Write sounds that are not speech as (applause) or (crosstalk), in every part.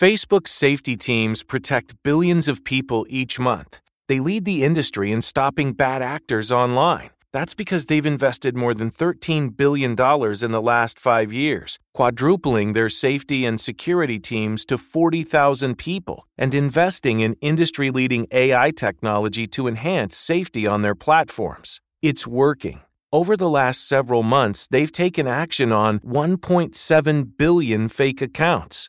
Facebook's safety teams protect billions of people each month. They lead the industry in stopping bad actors online. That's because they've invested more than $13 billion in the last five years, quadrupling their safety and security teams to 40,000 people, and investing in industry leading AI technology to enhance safety on their platforms. It's working. Over the last several months, they've taken action on 1.7 billion fake accounts.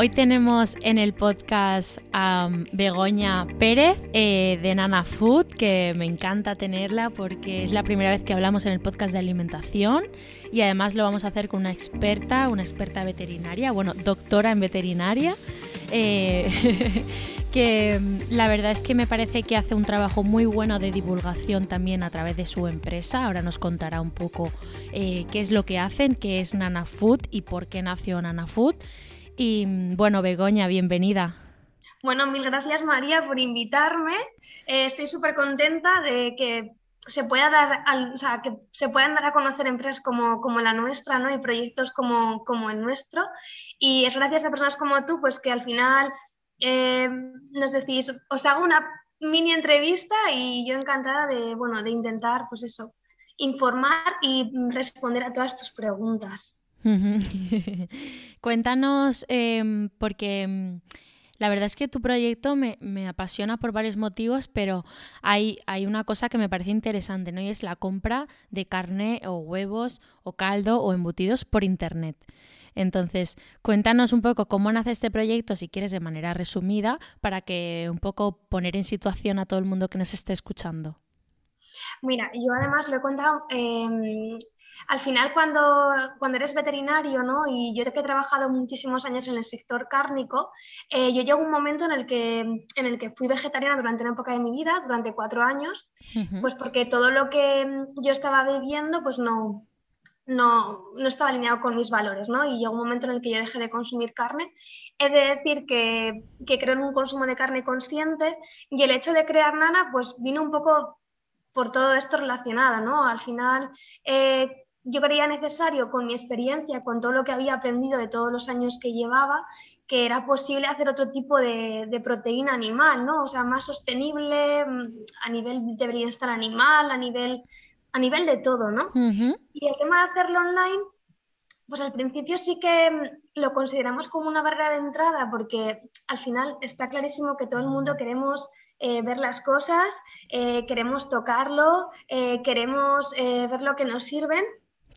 Hoy tenemos en el podcast a Begoña Pérez eh, de Nana Food, que me encanta tenerla porque es la primera vez que hablamos en el podcast de alimentación y además lo vamos a hacer con una experta, una experta veterinaria, bueno, doctora en veterinaria. Eh, (laughs) que mm, la verdad es que me parece que hace un trabajo muy bueno de divulgación también a través de su empresa. Ahora nos contará un poco eh, qué es lo que hacen, qué es Nana Food y por qué nació Nana Food. Y bueno, Begoña, bienvenida. Bueno, mil gracias María por invitarme. Eh, estoy súper contenta de que se pueda dar, o sea, que se puedan dar a conocer empresas como, como la nuestra, ¿no? Y proyectos como, como el nuestro. Y es gracias a personas como tú, pues que al final eh, nos decís, os hago una mini entrevista y yo encantada de, bueno, de intentar, pues eso, informar y responder a todas tus preguntas. (laughs) Cuéntanos, em, porque em, la verdad es que tu proyecto me, apasiona por varios motivos, pero hay, hay, una cosa que me parece interesante, ¿no? Y es la compra de carne o huevos o caldo o embutidos por internet. Entonces, cuéntanos un poco cómo nace este proyecto, si quieres, de manera resumida, para que un poco poner en situación a todo el mundo que nos esté escuchando. Mira, yo además lo he contado em, al final cuando, cuando eres veterinario, ¿no? Y yo que he trabajado muchísimos años en el sector cárnico, eh, yo llego a un momento en el, que, en el que fui vegetariana durante una época de mi vida, durante cuatro años, pues porque todo lo que yo estaba bebiendo, pues no, no, no, estaba alineado con mis valores, ¿no? Y llegó un momento en el que yo dejé de consumir carne. He de decir que, que creo en un consumo de carne consciente y el hecho de crear Nana, pues vino un poco por todo esto relacionado, ¿no? Al final, eh, yo creía necesario, con mi experiencia, con todo lo que había aprendido de todos los años que llevaba, que era posible hacer otro tipo de, proteína animal, ¿no? O sea, más sostenible mm, a nivel de bienestar animal, a nivel, a nivel de todo, ¿no? Y el tema de hacerlo online, pues al principio sí que mm, lo consideramos como una barrera de entrada, porque al final está clarísimo que todo el mundo queremos eh, ver las cosas, eh, queremos tocarlo, eh, queremos ver lo que nos sirven.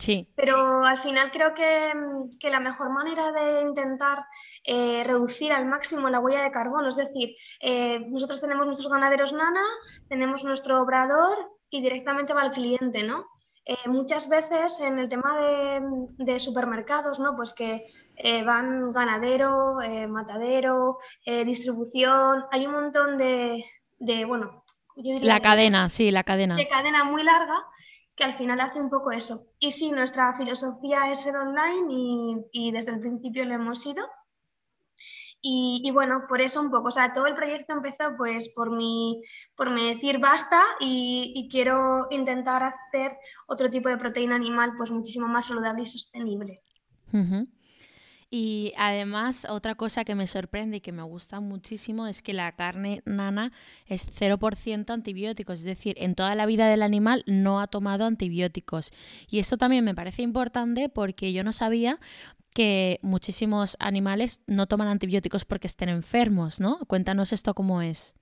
Sí. Pero al final creo que, que, la mejor manera de intentar reducir al máximo la huella de carbono, es decir, nosotros tenemos nuestros ganaderos nana, tenemos nuestro obrador y directamente va al cliente, ¿no? muchas veces en el tema de, de supermercados, ¿no? Pues que eh, van ganadero, eh, matadero, eh, distribución, hay un montón de, bueno, La cadena, sí, la cadena. De cadena muy larga que al final hace un poco eso. Y sí, nuestra filosofía es ser online y, desde el principio lo hemos sido. Y, bueno, por eso un poco, o sea, todo el proyecto empezó pues por mi, por mi decir basta y, quiero intentar hacer otro tipo de proteína animal pues muchísimo más saludable y sostenible. Y además, otra cosa que me sorprende y que me gusta muchísimo es que la carne nana es 0% antibióticos, es decir, en toda la vida del animal no ha tomado antibióticos. Y esto también me parece importante porque yo no sabía que muchísimos animales no toman antibióticos porque estén enfermos, ¿no? Cuéntanos esto cómo es.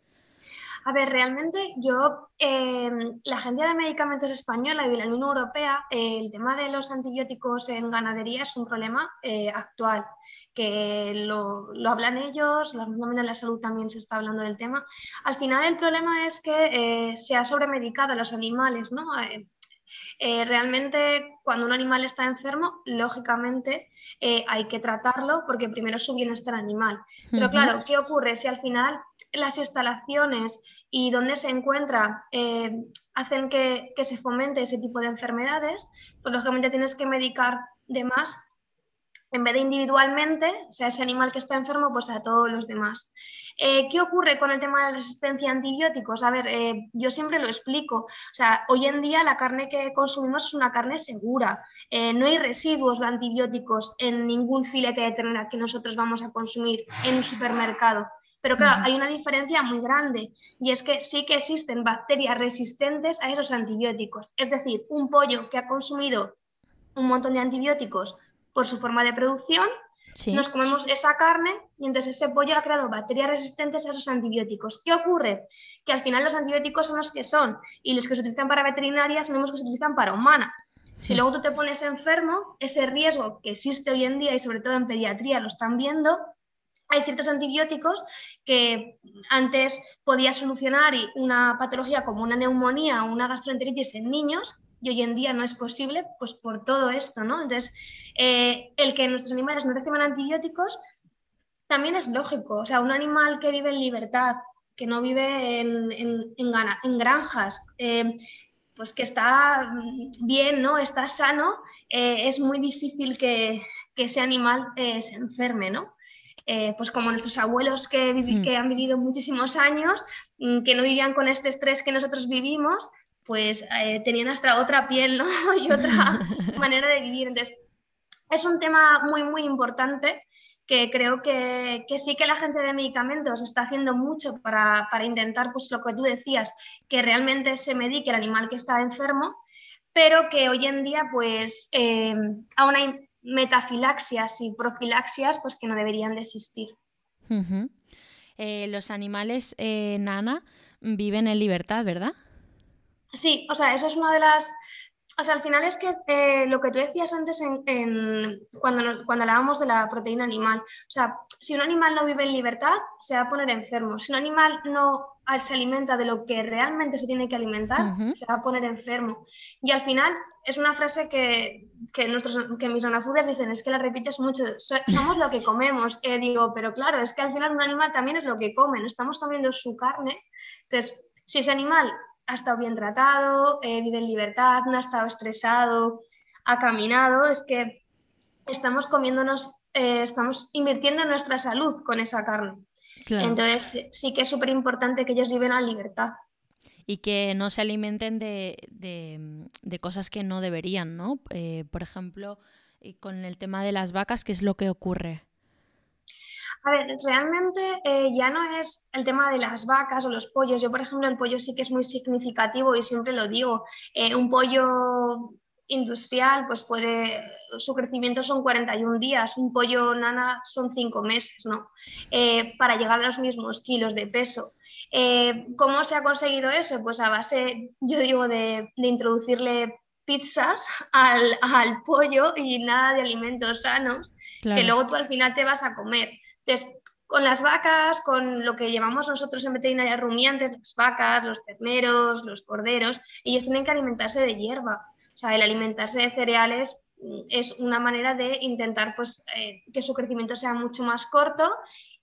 A ver, realmente yo, em, la Agencia de Medicamentos Española y de la Unión Europea, eh, el tema de los antibióticos en ganadería es un problema eh, actual, que lo, hablan ellos, la Organización de la Salud también se está hablando del tema. Al final el problema es que eh, se ha sobremedicado a los animales, ¿no? Realmente cuando un animal está enfermo, lógicamente hay que tratarlo porque primero es su bienestar animal. Pero claro, ¿qué ocurre si al final las instalaciones y donde se encuentra eh, hacen que, se fomente ese tipo de enfermedades, pues lógicamente tienes que medicar de más en vez de individualmente, o sea, ese animal que está enfermo, pues a todos los demás. Eh, ¿Qué ocurre con el tema de la resistencia a antibióticos? A ver, eh, yo siempre lo explico. O sea, hoy en día la carne que consumimos es una carne segura. no hay residuos de antibióticos en ningún filete de ternera que nosotros vamos a consumir en un supermercado. Pero claro, hay una diferencia muy grande y es que sí que existen bacterias resistentes a esos antibióticos. Es decir, un pollo que ha consumido un montón de antibióticos por su forma de producción, nos comemos esa carne y entonces ese pollo ha creado bacterias resistentes a esos antibióticos. ¿Qué ocurre? Que al final los antibióticos son los que son y los que se utilizan para veterinaria son los que se utilizan para humana. Si luego tú te pones enfermo, ese riesgo que existe hoy en día y sobre todo en pediatría lo están viendo, hay ciertos antibióticos que antes podía solucionar una patología como una neumonía o una gastroenteritis en niños y hoy en día no es posible, pues por todo esto, ¿no? Entonces, eh, el que nuestros animales no reciban antibióticos también es lógico. O sea, un animal que vive en libertad, que no vive en, en, granjas, eh, pues que está bien, ¿no? Está sano, eh, es muy difícil que, que ese animal se enferme, ¿no? Eh, pues como nuestros abuelos que, mm. que, han vivido muchísimos años, mm, que no vivían con este estrés que nosotros vivimos, pues eh, tenían hasta otra piel (laughs) y otra (laughs) manera de vivir. Entonces, es un tema muy, muy importante que creo que, sí que la gente de medicamentos está haciendo mucho para, intentar, pues lo que tú decías, que realmente se medique el animal que está enfermo, pero que hoy en día, pues, eh, aún hay metafilaxias y profilaxias pues que no deberían de existir. Eh, los animales eh, nana viven en libertad, ¿verdad? Sí, o sea, eso es una de las... O sea, al final es que eh, lo que tú decías antes en, cuando, cuando hablábamos de la proteína animal, o sea, si un animal no vive en libertad, se va a poner enfermo. Si un animal no se alimenta de lo que realmente se tiene que alimentar, se va a poner enfermo. Y al final es una frase que, que, nuestros, que mis anafudas dicen, es que la repites mucho, somos lo que comemos. Eh, digo, pero claro, es que al final un animal también es lo que come, no estamos comiendo su carne. Entonces, si ese animal ha estado bien tratado, eh, vive en libertad, no ha estado estresado, ha caminado, es que estamos comiéndonos, eh, estamos invirtiendo en nuestra salud con esa carne. Entonces, sí que es súper importante que ellos viven en libertad. Y que no se alimenten de, de, cosas que no deberían, ¿no? Eh, por ejemplo, con el tema de las vacas, ¿qué es lo que ocurre? A ver, realmente eh, ya no es el tema de las vacas o los pollos. Yo, por ejemplo, el pollo sí que es muy significativo y siempre lo digo. un pollo industrial, pues puede, su crecimiento son 41 días, un pollo nana son 5 meses, ¿no? Eh, para llegar a los mismos kilos de peso. Eh, ¿Cómo se ha conseguido eso? Pues a base, yo digo, de, introducirle pizzas al, al, pollo y nada de alimentos sanos, que luego tú al final te vas a comer. Entonces, con las vacas, con lo que llamamos nosotros en veterinaria rumiantes, las vacas, los terneros, los corderos, ellos tienen que alimentarse de hierba. O sea, el alimentarse de cereales mm, es una manera de intentar pues, eh, que su crecimiento sea mucho más corto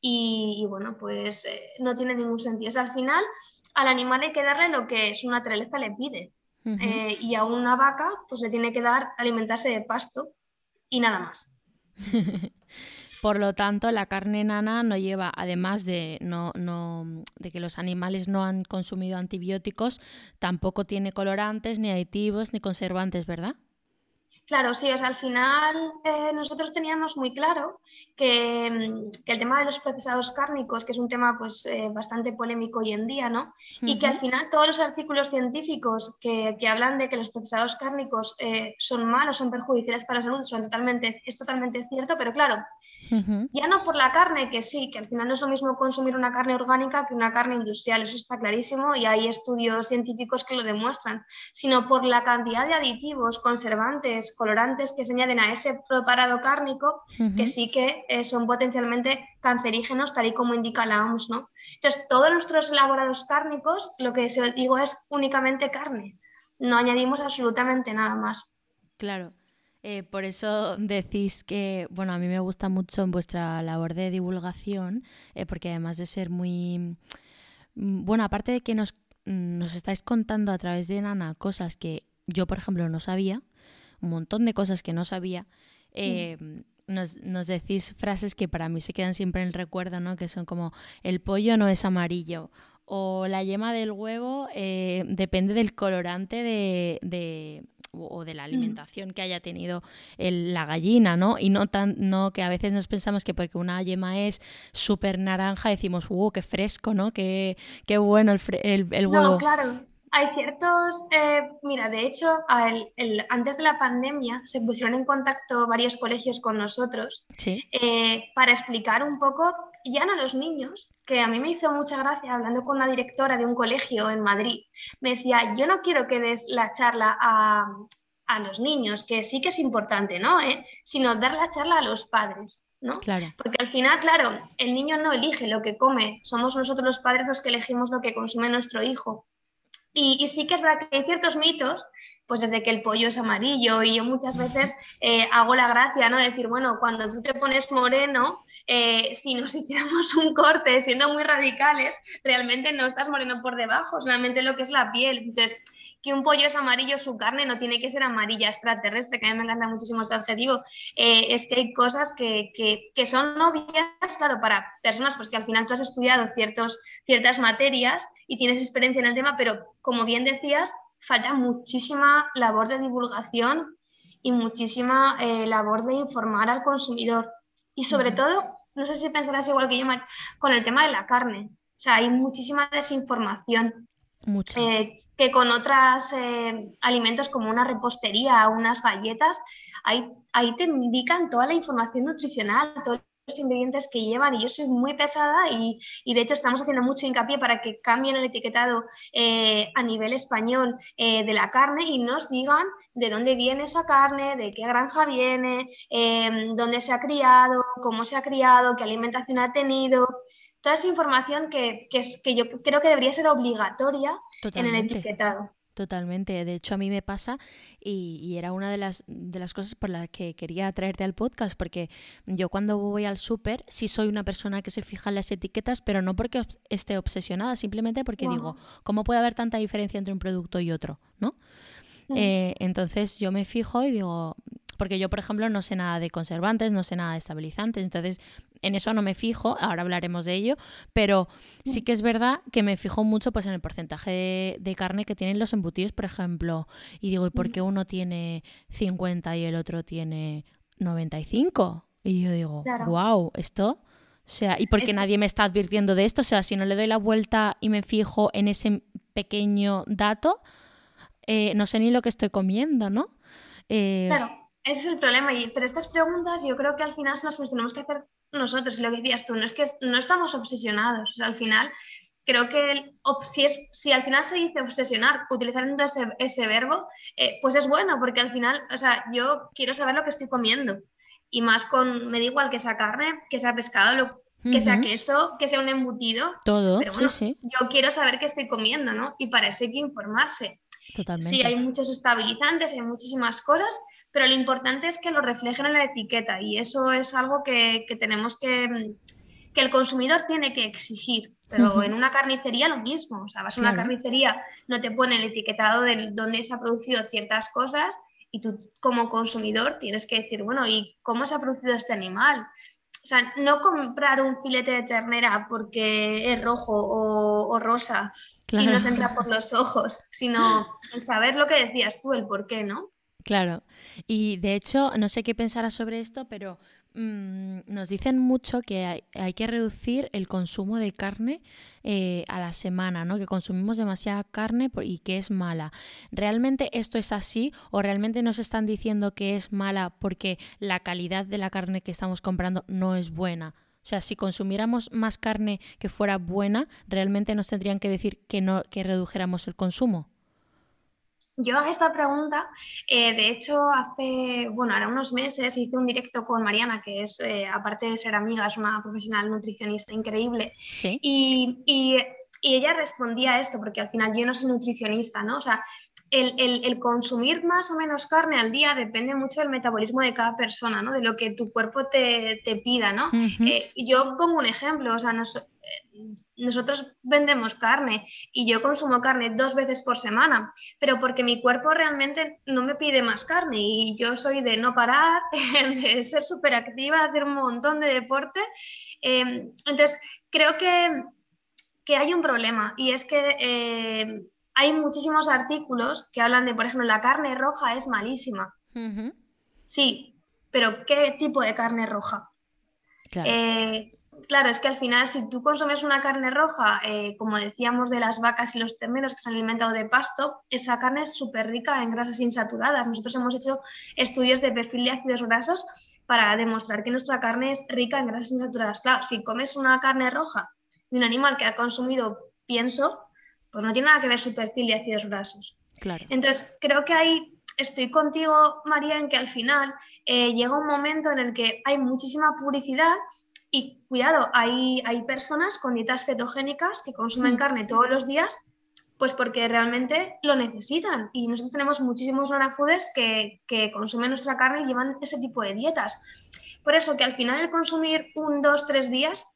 y, bueno, pues eh, no tiene ningún sentido. O al final, al animal hay que darle lo que su naturaleza le pide. Eh, y a una vaca, pues le tiene que dar alimentarse de pasto y nada más. (laughs) Por lo tanto, la carne nana no lleva, además de, no, no, de que los animales no han consumido antibióticos, tampoco tiene colorantes, ni aditivos, ni conservantes, ¿verdad? Claro, sí, o sea, al final eh, nosotros teníamos muy claro que, el tema de los procesados cárnicos, que es un tema pues eh, bastante polémico hoy en día, ¿no? Y que al final todos los artículos científicos que, hablan de que los procesados cárnicos eh, son malos, son perjudiciales para la salud, son totalmente, es totalmente cierto, pero claro, ya no por la carne, que sí, que al final no es lo mismo consumir una carne orgánica que una carne industrial, eso está clarísimo y hay estudios científicos que lo demuestran, sino por la cantidad de aditivos, conservantes, colorantes que se añaden a ese preparado cárnico, que sí que eh, son potencialmente cancerígenos, tal y como indica la OMS, ¿no? Entonces, todos nuestros elaborados cárnicos, lo que digo es únicamente carne, no añadimos absolutamente nada más. Claro. Eh, por eso decís que, bueno, a mí me gusta mucho en vuestra labor de divulgación, eh, porque además de ser muy, mm, bueno, aparte de que nos, mm, nos estáis contando a través de Nana cosas que yo, por ejemplo, no sabía, un montón de cosas que no sabía, eh, nos, nos, decís frases que para mí se quedan siempre en el recuerdo, ¿no? Que son como, el pollo no es amarillo, o la yema del huevo depende del colorante de o de la mm. alimentación que haya tenido la gallina, ¿no? Y no tan, no que a veces nos pensamos que porque una yema es súper naranja decimos, ¡uh, qué fresco, ¿no? Qué, qué bueno el, el, huevo. No, claro. Hay ciertos, eh, mira, de hecho, antes de la pandemia se pusieron en contacto varios colegios con nosotros eh, para explicar un poco, ya no a los niños, que a mí me hizo mucha gracia hablando con una directora de un colegio en Madrid. Me decía, yo no quiero que des la charla a, los niños, que sí que es importante, ¿no? ¿Eh? Sino dar la charla a los padres. ¿no? Claro. Porque al final, claro, el niño no elige lo que come, somos nosotros los padres los que elegimos lo que consume nuestro hijo. Y, sí que es verdad que hay ciertos mitos, pues desde que el pollo es amarillo y yo muchas veces eh, hago la gracia, ¿no? Decir, bueno, cuando tú te pones moreno, eh, si nos (laughs) hiciéramos un corte siendo muy radicales, realmente no estás moreno por debajo, solamente lo que es la piel. Entonces, que un pollo es amarillo, su carne no tiene que ser amarilla extraterrestre, que a mí me encanta muchísimo este adjetivo, eh, es que hay cosas que, que, son obvias, claro, para personas pues que al final tú has estudiado ciertos, ciertas materias y tienes experiencia en el tema, pero como bien decías, falta muchísima labor de divulgación y muchísima eh, labor de informar al consumidor. Y sobre todo, no sé si pensarás igual que yo, con el tema de la carne. O sea, hay muchísima desinformación. Eh, que con otros eh, alimentos como una repostería, unas galletas, ahí, ahí te indican toda la información nutricional, todos los ingredientes que llevan y yo soy muy pesada y, y de hecho estamos haciendo mucho hincapié para que cambien el etiquetado eh, a nivel español de la carne y nos digan de dónde viene esa carne, de qué granja viene, dónde se ha criado, cómo se ha criado, qué alimentación ha tenido toda esa información que, es, que yo creo que debería ser obligatoria en el etiquetado. Totalmente. De hecho, a mí me pasa y, era una de las, de las cosas por las que quería traerte al podcast, porque yo cuando voy al súper sí soy una persona que se fija en las etiquetas, pero no porque esté obsesionada, simplemente porque digo, ¿cómo puede haber tanta diferencia entre un producto y otro? ¿no? Eh, entonces yo me fijo y digo, porque yo, por ejemplo, no sé nada de conservantes, no sé nada de estabilizantes, entonces en eso no me fijo, ahora hablaremos de ello, pero sí que es verdad que me fijo mucho pues en el porcentaje de, carne que tienen los embutidos, por ejemplo, y digo, ¿y por qué uno tiene 50 y el otro tiene 95? Y yo digo, wow, esto... O sea, ¿y por qué nadie me está advirtiendo de esto? O sea, si no le doy la vuelta y me fijo en ese pequeño dato, eh, no sé ni lo que estoy comiendo, ¿no? Eh, claro, ese es el problema. Y, pero estas preguntas yo creo que al final nos las tenemos que hacer nosotros. Y lo que decías tú, no es que no estamos obsesionados. O sea, al final creo que si, es, si al final se dice obsesionar, utilizando ese, ese verbo, eh, pues es bueno, porque al final, o sea, yo quiero saber lo que estoy comiendo. Y más con, me da igual que sea carne, que sea pescado, que sea queso, que sea un embutido. Todo, sí, sí. Yo quiero saber qué estoy comiendo, ¿no? Y para eso hay que informarse. Totalmente. Sí, hay muchos estabilizantes, hay muchísimas cosas, pero lo importante es que lo reflejen en la etiqueta y eso es algo que, que tenemos que, que el consumidor tiene que exigir. Pero en una carnicería lo mismo, o sea, vas a una carnicería, no te pone el etiquetado de dónde se ha producido ciertas cosas y tú como consumidor tienes que decir, bueno, ¿y cómo se ha producido este animal? O sea, no comprar un filete de ternera porque es rojo o, rosa y nos entra por los ojos, sino saber lo que decías tú, el por qué, ¿no? Claro. Y de hecho, no sé qué pensarás sobre esto, pero Mm, nos dicen mucho que hay, que reducir el consumo de carne eh, a la semana, ¿no? que consumimos demasiada carne y que es mala. ¿Realmente esto es así o realmente nos están diciendo que es mala porque la calidad de la carne que estamos comprando no es buena? O sea, si consumiéramos más carne que fuera buena, realmente nos tendrían que decir que no que redujéramos el consumo. Yo esta pregunta, eh, de hecho, hace, bueno, ahora unos meses hice un directo con Mariana, que es, eh, aparte de ser amiga, es una profesional nutricionista increíble. ¿Sí? Y, y, ella respondía a esto, porque al final yo no soy nutricionista, ¿no? O sea, el, el, consumir más o menos carne al día depende mucho del metabolismo de cada persona, ¿no? De lo que tu cuerpo te, te pida, ¿no? Eh, yo pongo un ejemplo, o sea, no, nosotros vendemos carne y yo consumo carne dos veces por semana, pero porque mi cuerpo realmente no me pide más carne y yo soy de no parar, (laughs) de ser súper activa, hacer un montón de deporte. Em, entonces, creo que, que, hay un problema y es que em, hay muchísimos artículos que hablan de, por ejemplo, la carne roja es malísima. Sí, pero ¿qué tipo de carne roja? Claro. Eh, claro, es que al final si tú consumes una carne roja, eh, como decíamos de las vacas y los terneros que se han alimentado de pasto, esa carne es súper rica en grasas insaturadas. Nosotros hemos hecho estudios de perfil de ácidos grasos para demostrar que nuestra carne es rica en grasas insaturadas. Claro, si comes una carne roja de un animal que ha consumido pienso, pues no tiene nada que ver su perfil de ácidos grasos. Claro. Entonces, creo que ahí estoy contigo, María, en que al final eh, llega un momento en el que hay muchísima publicidad y cuidado, hay, hay personas con dietas cetogénicas que consumen mm. carne todos los días, pues porque realmente lo necesitan. Y nosotros tenemos muchísimos nanafooders que, que consumen nuestra carne y llevan ese tipo de dietas. Por eso que al final el consumir un, dos, tres días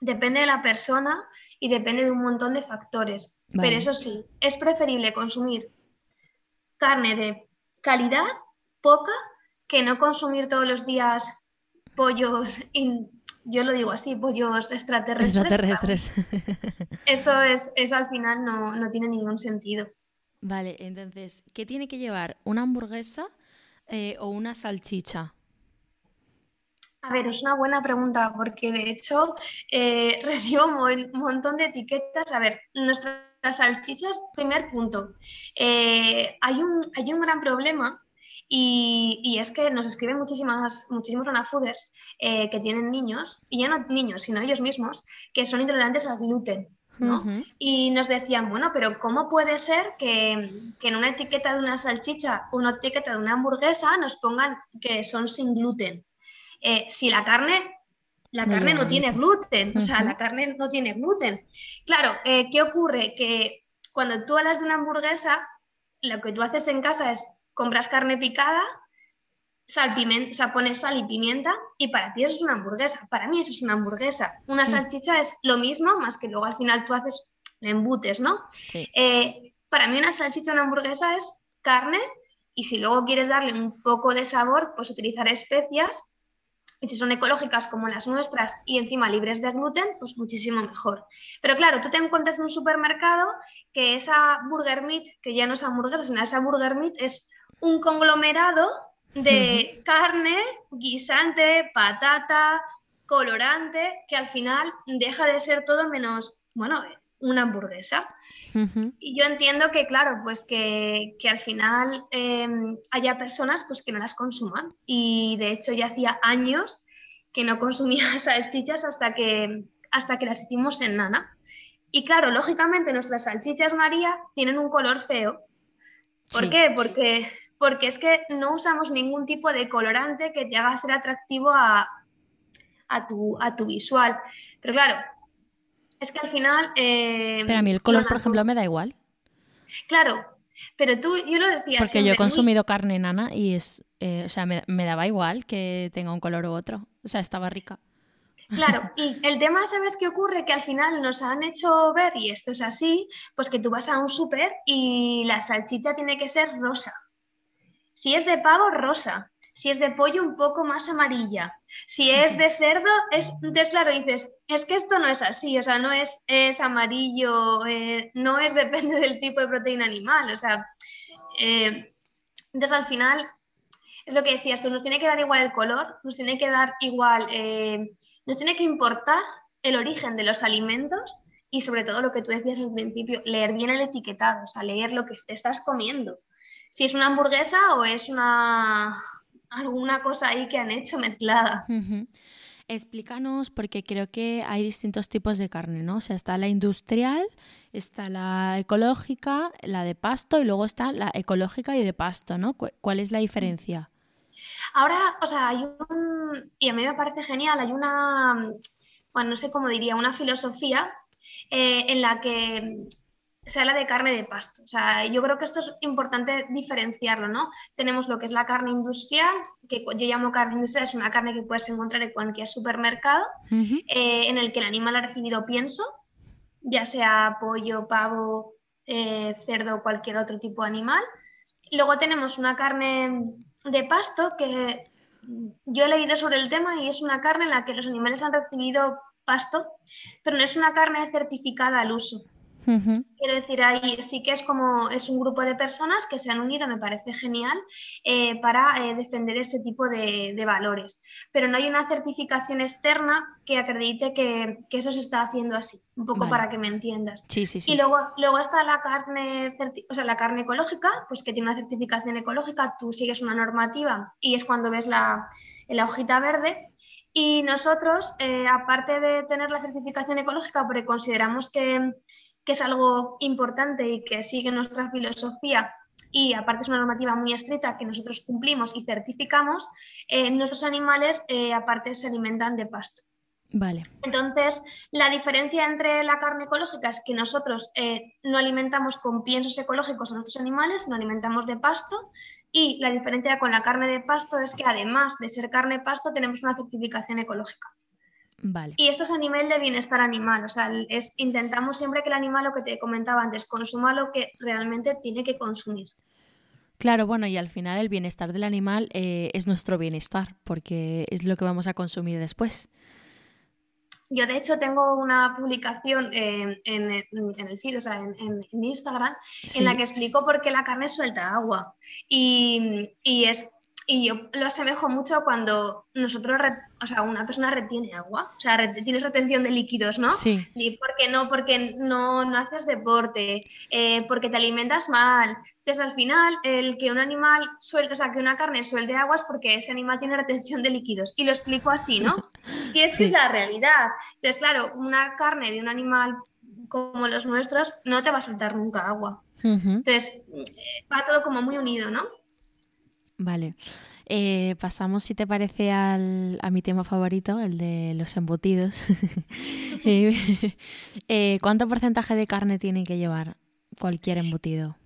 depende de la persona y depende de un montón de factores. Pero eso sí, es preferible consumir carne de calidad, poca, que no consumir todos los días pollos (laughs) yo lo digo así, pollos extraterrestres. Extraterrestres. (laughs) Eso es, eso al final no, no, tiene ningún sentido. Vale, entonces, ¿qué tiene que llevar? ¿Una hamburguesa eh, o una salchicha? A ver, es una buena pregunta porque de hecho eh, (laughs) recibo un montón de etiquetas. A ver, nuestras salchichas, primer punto. Eh, hay, un, hay un gran problema y, es que nos escriben muchísimas, muchísimos anafooders eh, que tienen niños, y ya no niños, sino ellos mismos, que son intolerantes al gluten. ¿no? Y nos decían, bueno, pero ¿cómo puede ser que, en una etiqueta de una salchicha o una etiqueta de una hamburguesa nos pongan que son sin gluten? Eh, si la carne la carne no tiene gluten, o sea, la carne no tiene gluten. Claro, eh, ¿qué ocurre? Que cuando tú hablas de una hamburguesa, lo que tú haces en casa es compras carne picada, sal, o sea, pones sal y pimienta y para ti eso es una hamburguesa. Para mí eso es una hamburguesa. Una mm. salchicha es lo mismo, más que luego al final tú haces embutes, ¿no? Eh, para mí una salchicha, una hamburguesa es carne y si luego quieres darle un poco de sabor, pues utilizar especias y si son ecológicas como las nuestras y encima libres de gluten, pues muchísimo mejor. Pero claro, tú te encuentras en un supermercado que esa burger meat, que ya no es hamburguesa, sino esa burger meat es un conglomerado de carne, guisante, patata, colorante, que al final deja de ser todo menos, bueno, una hamburguesa. Y yo entiendo que, claro, pues que, al final em, haya personas pues, que no las consuman. Y de hecho ya hacía años que no consumía (laughs) salchichas hasta que, hasta que las hicimos en Nana. Y claro, lógicamente nuestras salchichas María tienen un color feo. ¿Por qué? Porque, porque es que no usamos ningún tipo de colorante que te haga ser atractivo a, a, tu, a tu visual. Pero claro, es que al final... Eh, pero a mí el color, por ejemplo, me da igual. Claro, pero tú, yo lo decía. Porque yo he consumido carne nana y es, eh, o sea, me, daba igual que tenga un color u otro. O sea, estaba rica. Claro, (laughs) y el tema, ¿sabes qué ocurre? Que al final nos han hecho ver, y esto es así, pues que tú vas a un súper y la salchicha tiene que ser rosa. Si es de pavo, rosa. Si es de pollo, un poco más amarilla. Si es de cerdo, es. Entonces, claro, dices, es que esto no es así, o sea, no es, es amarillo, eh, no es (laughs) depende del tipo de proteína animal, o sea. Eh, entonces, al final, es lo que decías tú, nos tiene que dar igual el color, nos tiene que dar igual, eh, nos tiene que importar el origen de los alimentos y sobre todo lo que tú decías al principio, leer bien el etiquetado, o sea, leer lo que te estás comiendo. Si es una hamburguesa o es una, alguna cosa ahí que han hecho mezclada. Explícanos, porque creo que hay distintos tipos de carne, ¿no? O sea, está la industrial, está la ecológica, la de pasto y luego está la ecológica y de pasto, ¿no? ¿Cuál es la diferencia? Ahora, o sea, hay un, y a mí me parece genial, hay una, bueno, no sé cómo diría, una filosofía eh, en la que se habla de carne de pasto. O sea, yo creo que esto es importante diferenciarlo, ¿no? Tenemos lo que es la carne industrial, que yo llamo carne industrial, es una carne que puedes encontrar en cualquier supermercado, eh, en el que el animal ha recibido pienso, ya sea pollo, pavo, eh, cerdo o cualquier otro tipo de animal. Luego tenemos una carne de pasto que yo he leído sobre el tema y es una carne en la que los animales han recibido pasto, pero no es una carne certificada al uso. Quiero decir, ahí sí que es como es un grupo de personas que se han unido, me parece genial, eh, para eh, defender ese tipo de, valores. Pero no hay una certificación externa que acredite que, eso se está haciendo así, un poco para que me entiendas. Sí, sí, sí. Y luego, luego está la carne, o sea, la carne ecológica, pues que tiene una certificación ecológica, tú sigues una normativa y es cuando ves la, la hojita verde. Y nosotros, eh, aparte de tener la certificación ecológica, porque consideramos que que es algo importante y que sigue nuestra filosofía y aparte es una normativa muy estricta que nosotros cumplimos y certificamos, eh, nuestros animales eh, aparte se alimentan de pasto. Vale. Entonces, la diferencia entre la carne ecológica es que nosotros eh, no alimentamos con piensos ecológicos a nuestros animales, no alimentamos de pasto. Y la diferencia con la carne de pasto es que además de ser carne de pasto, tenemos una certificación ecológica. Y esto es a nivel de bienestar animal, o sea, es, intentamos siempre que el animal, lo que te comentaba antes, consuma lo que realmente tiene que consumir. Claro, bueno, y al final el bienestar del animal eh, es nuestro bienestar, porque es lo que vamos a consumir después. Yo, de hecho, tengo una publicación en, el feed, o sea, en, Instagram, en la que explico por qué la carne suelta agua. Y, y es y yo lo asemejo mucho cuando nosotros, o sea, una persona retiene agua, o sea, tienes retención de líquidos, ¿no? Sí. Y porque no, porque no, no haces deporte, eh, porque te alimentas mal. Entonces, al final, el que un animal suelte, o sea, que una carne suelte agua es porque ese animal tiene retención de líquidos. Y lo explico así, ¿no? (laughs) Y es que es la realidad. Entonces, claro, una carne de un animal como los nuestros no te va a soltar nunca agua. Entonces, va todo como muy unido, ¿no? Vale. Eh, pasamos, si te parece, al, a mi tema favorito, el de los embutidos. (laughs) (laughs) Eh, eh, ¿Cuánto porcentaje de carne tiene que llevar cualquier embutido?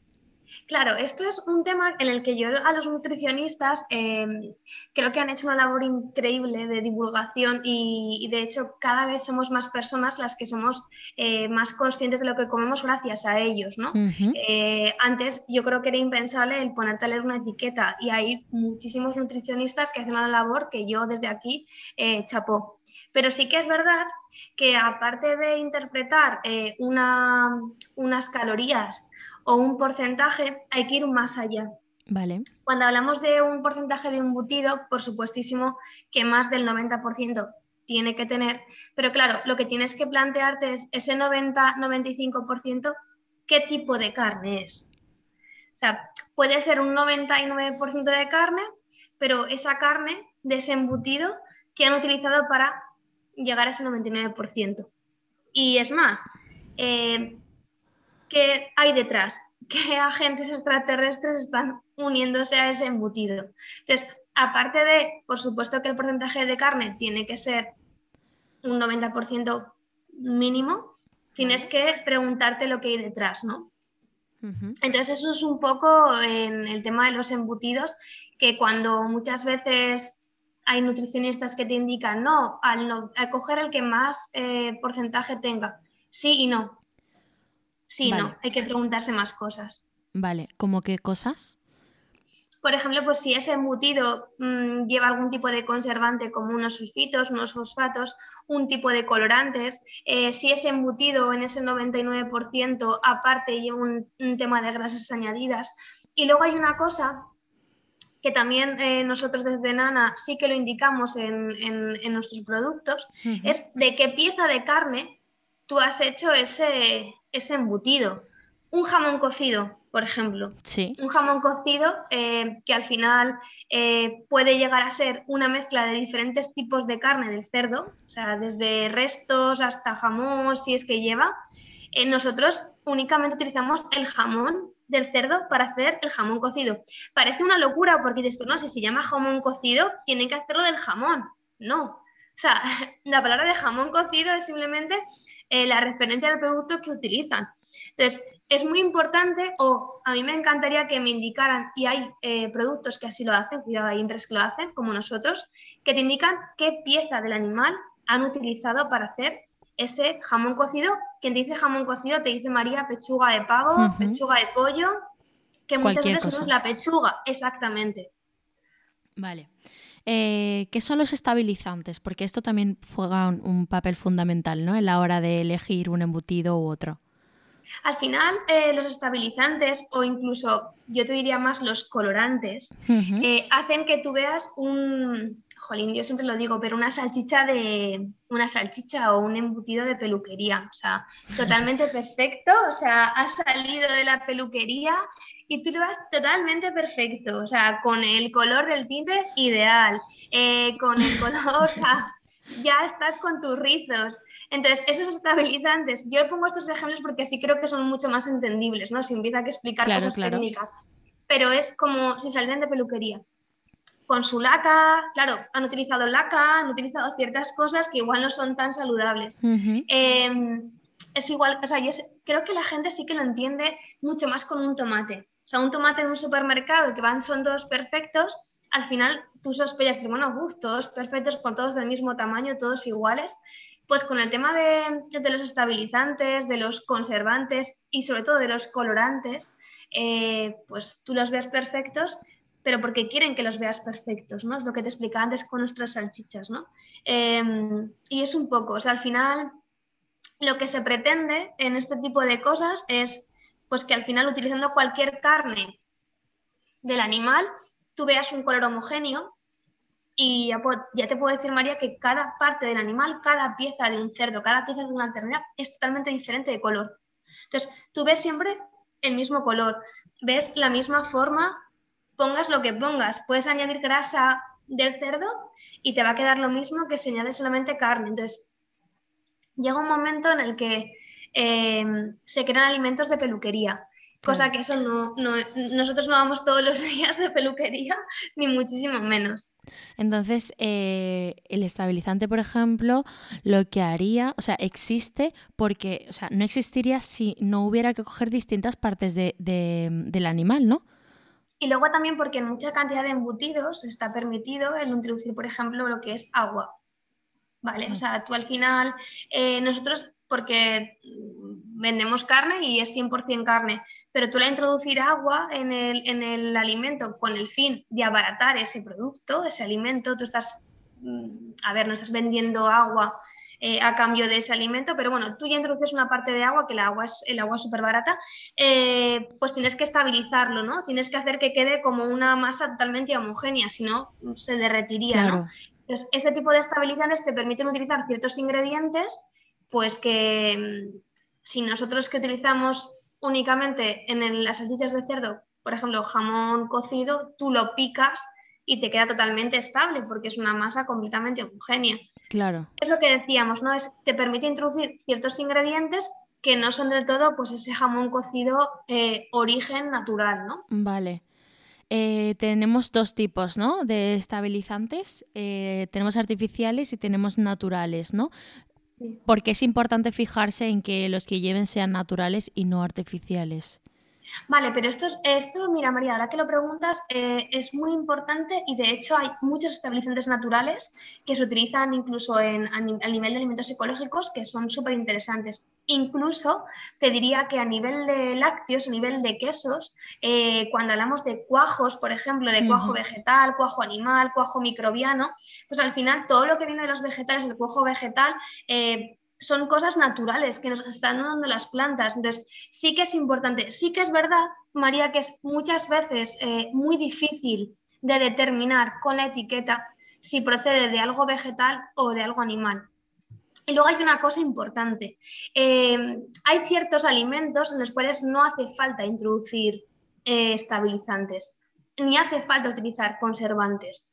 Claro, esto es un tema en el que yo a los nutricionistas em, creo que han hecho una labor increíble de divulgación y, de hecho cada vez somos más personas las que somos eh, más conscientes de lo que comemos gracias a ellos, ¿no? Eh, antes yo creo que era impensable el ponerte a leer una etiqueta y hay muchísimos nutricionistas que hacen una labor que yo desde aquí eh, chapó. Pero sí que es verdad que aparte de interpretar unas calorías o un porcentaje, hay que ir más allá. Vale. Cuando hablamos de un porcentaje de embutido, por supuestísimo que más del 90% tiene que tener, pero claro, lo que tienes que plantearte es ese 90-95%, ¿qué tipo de carne es? O sea, puede ser un 99% de carne, pero esa carne de ese embutido que han utilizado para llegar a ese 99%. Y es más, eh, ¿qué hay detrás? (laughs) ¿Qué agentes extraterrestres están uniéndose a ese embutido? Entonces, aparte de, por supuesto que el porcentaje de carne tiene que ser un 90% mínimo, tienes que preguntarte lo que hay detrás, ¿no? Entonces eso es un poco en el tema de los embutidos, que cuando muchas veces hay nutricionistas que te indican, no, al, no, coger el que más eh, porcentaje tenga, sí y no. Sí, no, hay que preguntarse más cosas. Vale, ¿cómo qué cosas? Por ejemplo, pues si ese embutido mm, lleva algún tipo de conservante como unos sulfitos, unos fosfatos, un tipo de colorantes, eh, si ese embutido en ese 99% aparte lleva un, tema de grasas añadidas. Y luego hay una cosa que también eh, nosotros desde Nana sí que lo indicamos en, nuestros productos, es de qué pieza de carne tú has hecho ese, ese embutido. Un jamón cocido, por ejemplo. Un jamón cocido eh, que al final eh, puede llegar a ser una mezcla de diferentes tipos de carne del cerdo, o sea, desde restos hasta jamón, si es que lleva. Eh, nosotros únicamente utilizamos el jamón del cerdo para hacer el jamón cocido. Parece una locura porque después, no sé, si se llama jamón cocido, tienen que hacerlo del jamón. No. O sea, (laughs) la palabra de jamón cocido es simplemente la referencia al producto que utilizan. Entonces, es muy importante, o a mí me encantaría que me indicaran, y hay eh, productos que así lo hacen, cuidado, hay empresas que lo hacen, como nosotros, que te indican qué pieza del animal han utilizado para hacer ese jamón cocido. Quien te dice jamón cocido te dice María pechuga de pavo, pechuga de pollo, que muchas veces es la pechuga, exactamente. Vale. Eh, ¿Qué son los estabilizantes? Porque esto también juega un, papel fundamental ¿no? en la hora de elegir un embutido u otro. Al final, eh, los estabilizantes o incluso yo te diría más los colorantes eh, hacen que tú veas un, jolín, yo siempre lo digo, pero una salchicha de una salchicha o un embutido de peluquería, o sea, (laughs) totalmente perfecto, o sea, ha salido de la peluquería y tú lo vas totalmente perfecto, o sea, con el color del tinte ideal, eh, con el color, o sea, (laughs) ya estás con tus rizos. Entonces, esos estabilizantes, yo pongo estos ejemplos porque sí creo que son mucho más entendibles, ¿no? Si empieza a explicar cosas técnicas, pero es como si salieran de peluquería. Con su laca, claro, han utilizado laca, han utilizado ciertas cosas que igual no son tan saludables. Em, es igual, o sea, yo creo que la gente sí que lo entiende mucho más con un tomate. O sea, un tomate en un supermercado que van, son todos perfectos, al final tú sospechas, bueno, uf, todos perfectos, con todos del mismo tamaño, todos iguales, pues con el tema de, los estabilizantes, de los conservantes y sobre todo de los colorantes, eh, pues tú los ves perfectos, pero porque quieren que los veas perfectos, ¿no? Es lo que te explicaba antes con nuestras salchichas, ¿no? Em, y es un poco, o sea, al final lo que se pretende en este tipo de cosas es pues que al final utilizando cualquier carne del animal, tú veas un color homogéneo y ya, te puedo decir, María, que cada parte del animal, cada pieza de un cerdo, cada pieza de una ternera es totalmente diferente de color. Entonces, tú ves siempre el mismo color, ves la misma forma, pongas lo que pongas. Puedes añadir grasa del cerdo y te va a quedar lo mismo que si añades solamente carne. Entonces, llega un momento en el que eh, se crean alimentos de peluquería cosa que eso no, nosotros no vamos todos los (laughs) días de peluquería, ni muchísimo menos. Entonces, eh, el estabilizante, por ejemplo, lo que haría, o sea, existe porque, o sea, no existiría si no hubiera que coger distintas partes del animal, ¿no? Y luego también porque en mucha cantidad de embutidos está permitido el introducir, por ejemplo, lo que es agua. ¿Vale? O mm. sea, tú al final, eh, nosotros porque vendemos carne y es 100% carne, pero tú le introducir agua en el, alimento con el fin de abaratar ese producto, ese alimento, tú estás, mm, a ver, no estás vendiendo agua eh, a cambio de ese alimento, pero bueno, tú ya introduces una parte de agua, que el agua es el agua súper barata, eh, pues tienes que estabilizarlo, ¿no? Tienes que hacer que quede como una masa totalmente homogénea, si no se derretiría, ¿no? Entonces, este tipo de estabilizantes te permiten utilizar ciertos ingredientes, pues que mm, si nosotros que utilizamos únicamente en las salchichas de cerdo, por ejemplo, jamón cocido, tú lo picas y te queda totalmente estable porque es una masa completamente homogénea. Claro. Es lo que decíamos, ¿no? Es, te permite introducir ciertos ingredientes que no son del todo pues ese jamón cocido eh, origen natural, ¿no? Vale. Eh, tenemos dos tipos, ¿no? De estabilizantes. Eh, tenemos artificiales y tenemos naturales, ¿no? Porque es importante fijarse en que los que lleven sean naturales y no artificiales. Vale, pero esto, esto, mira María, ahora que lo preguntas, eh, es muy importante y de hecho hay muchos estabilizantes naturales que se utilizan incluso en, a, nivel de alimentos ecológicos que son súper interesantes. Incluso te diría que a nivel de lácteos, a nivel de quesos, eh, cuando hablamos de cuajos, por ejemplo, de cuajo vegetal, cuajo animal, cuajo microbiano, pues al final todo lo que viene de los vegetales, el cuajo vegetal, eh, son cosas naturales que nos están dando las plantas. Entonces, sí que es importante, sí que es verdad, María, que es muchas veces eh, muy difícil de determinar con la etiqueta si procede de algo vegetal o de algo animal. Y luego hay una cosa importante. Eh, hay ciertos alimentos en los cuales no hace falta introducir eh, estabilizantes, ni hace falta utilizar conservantes,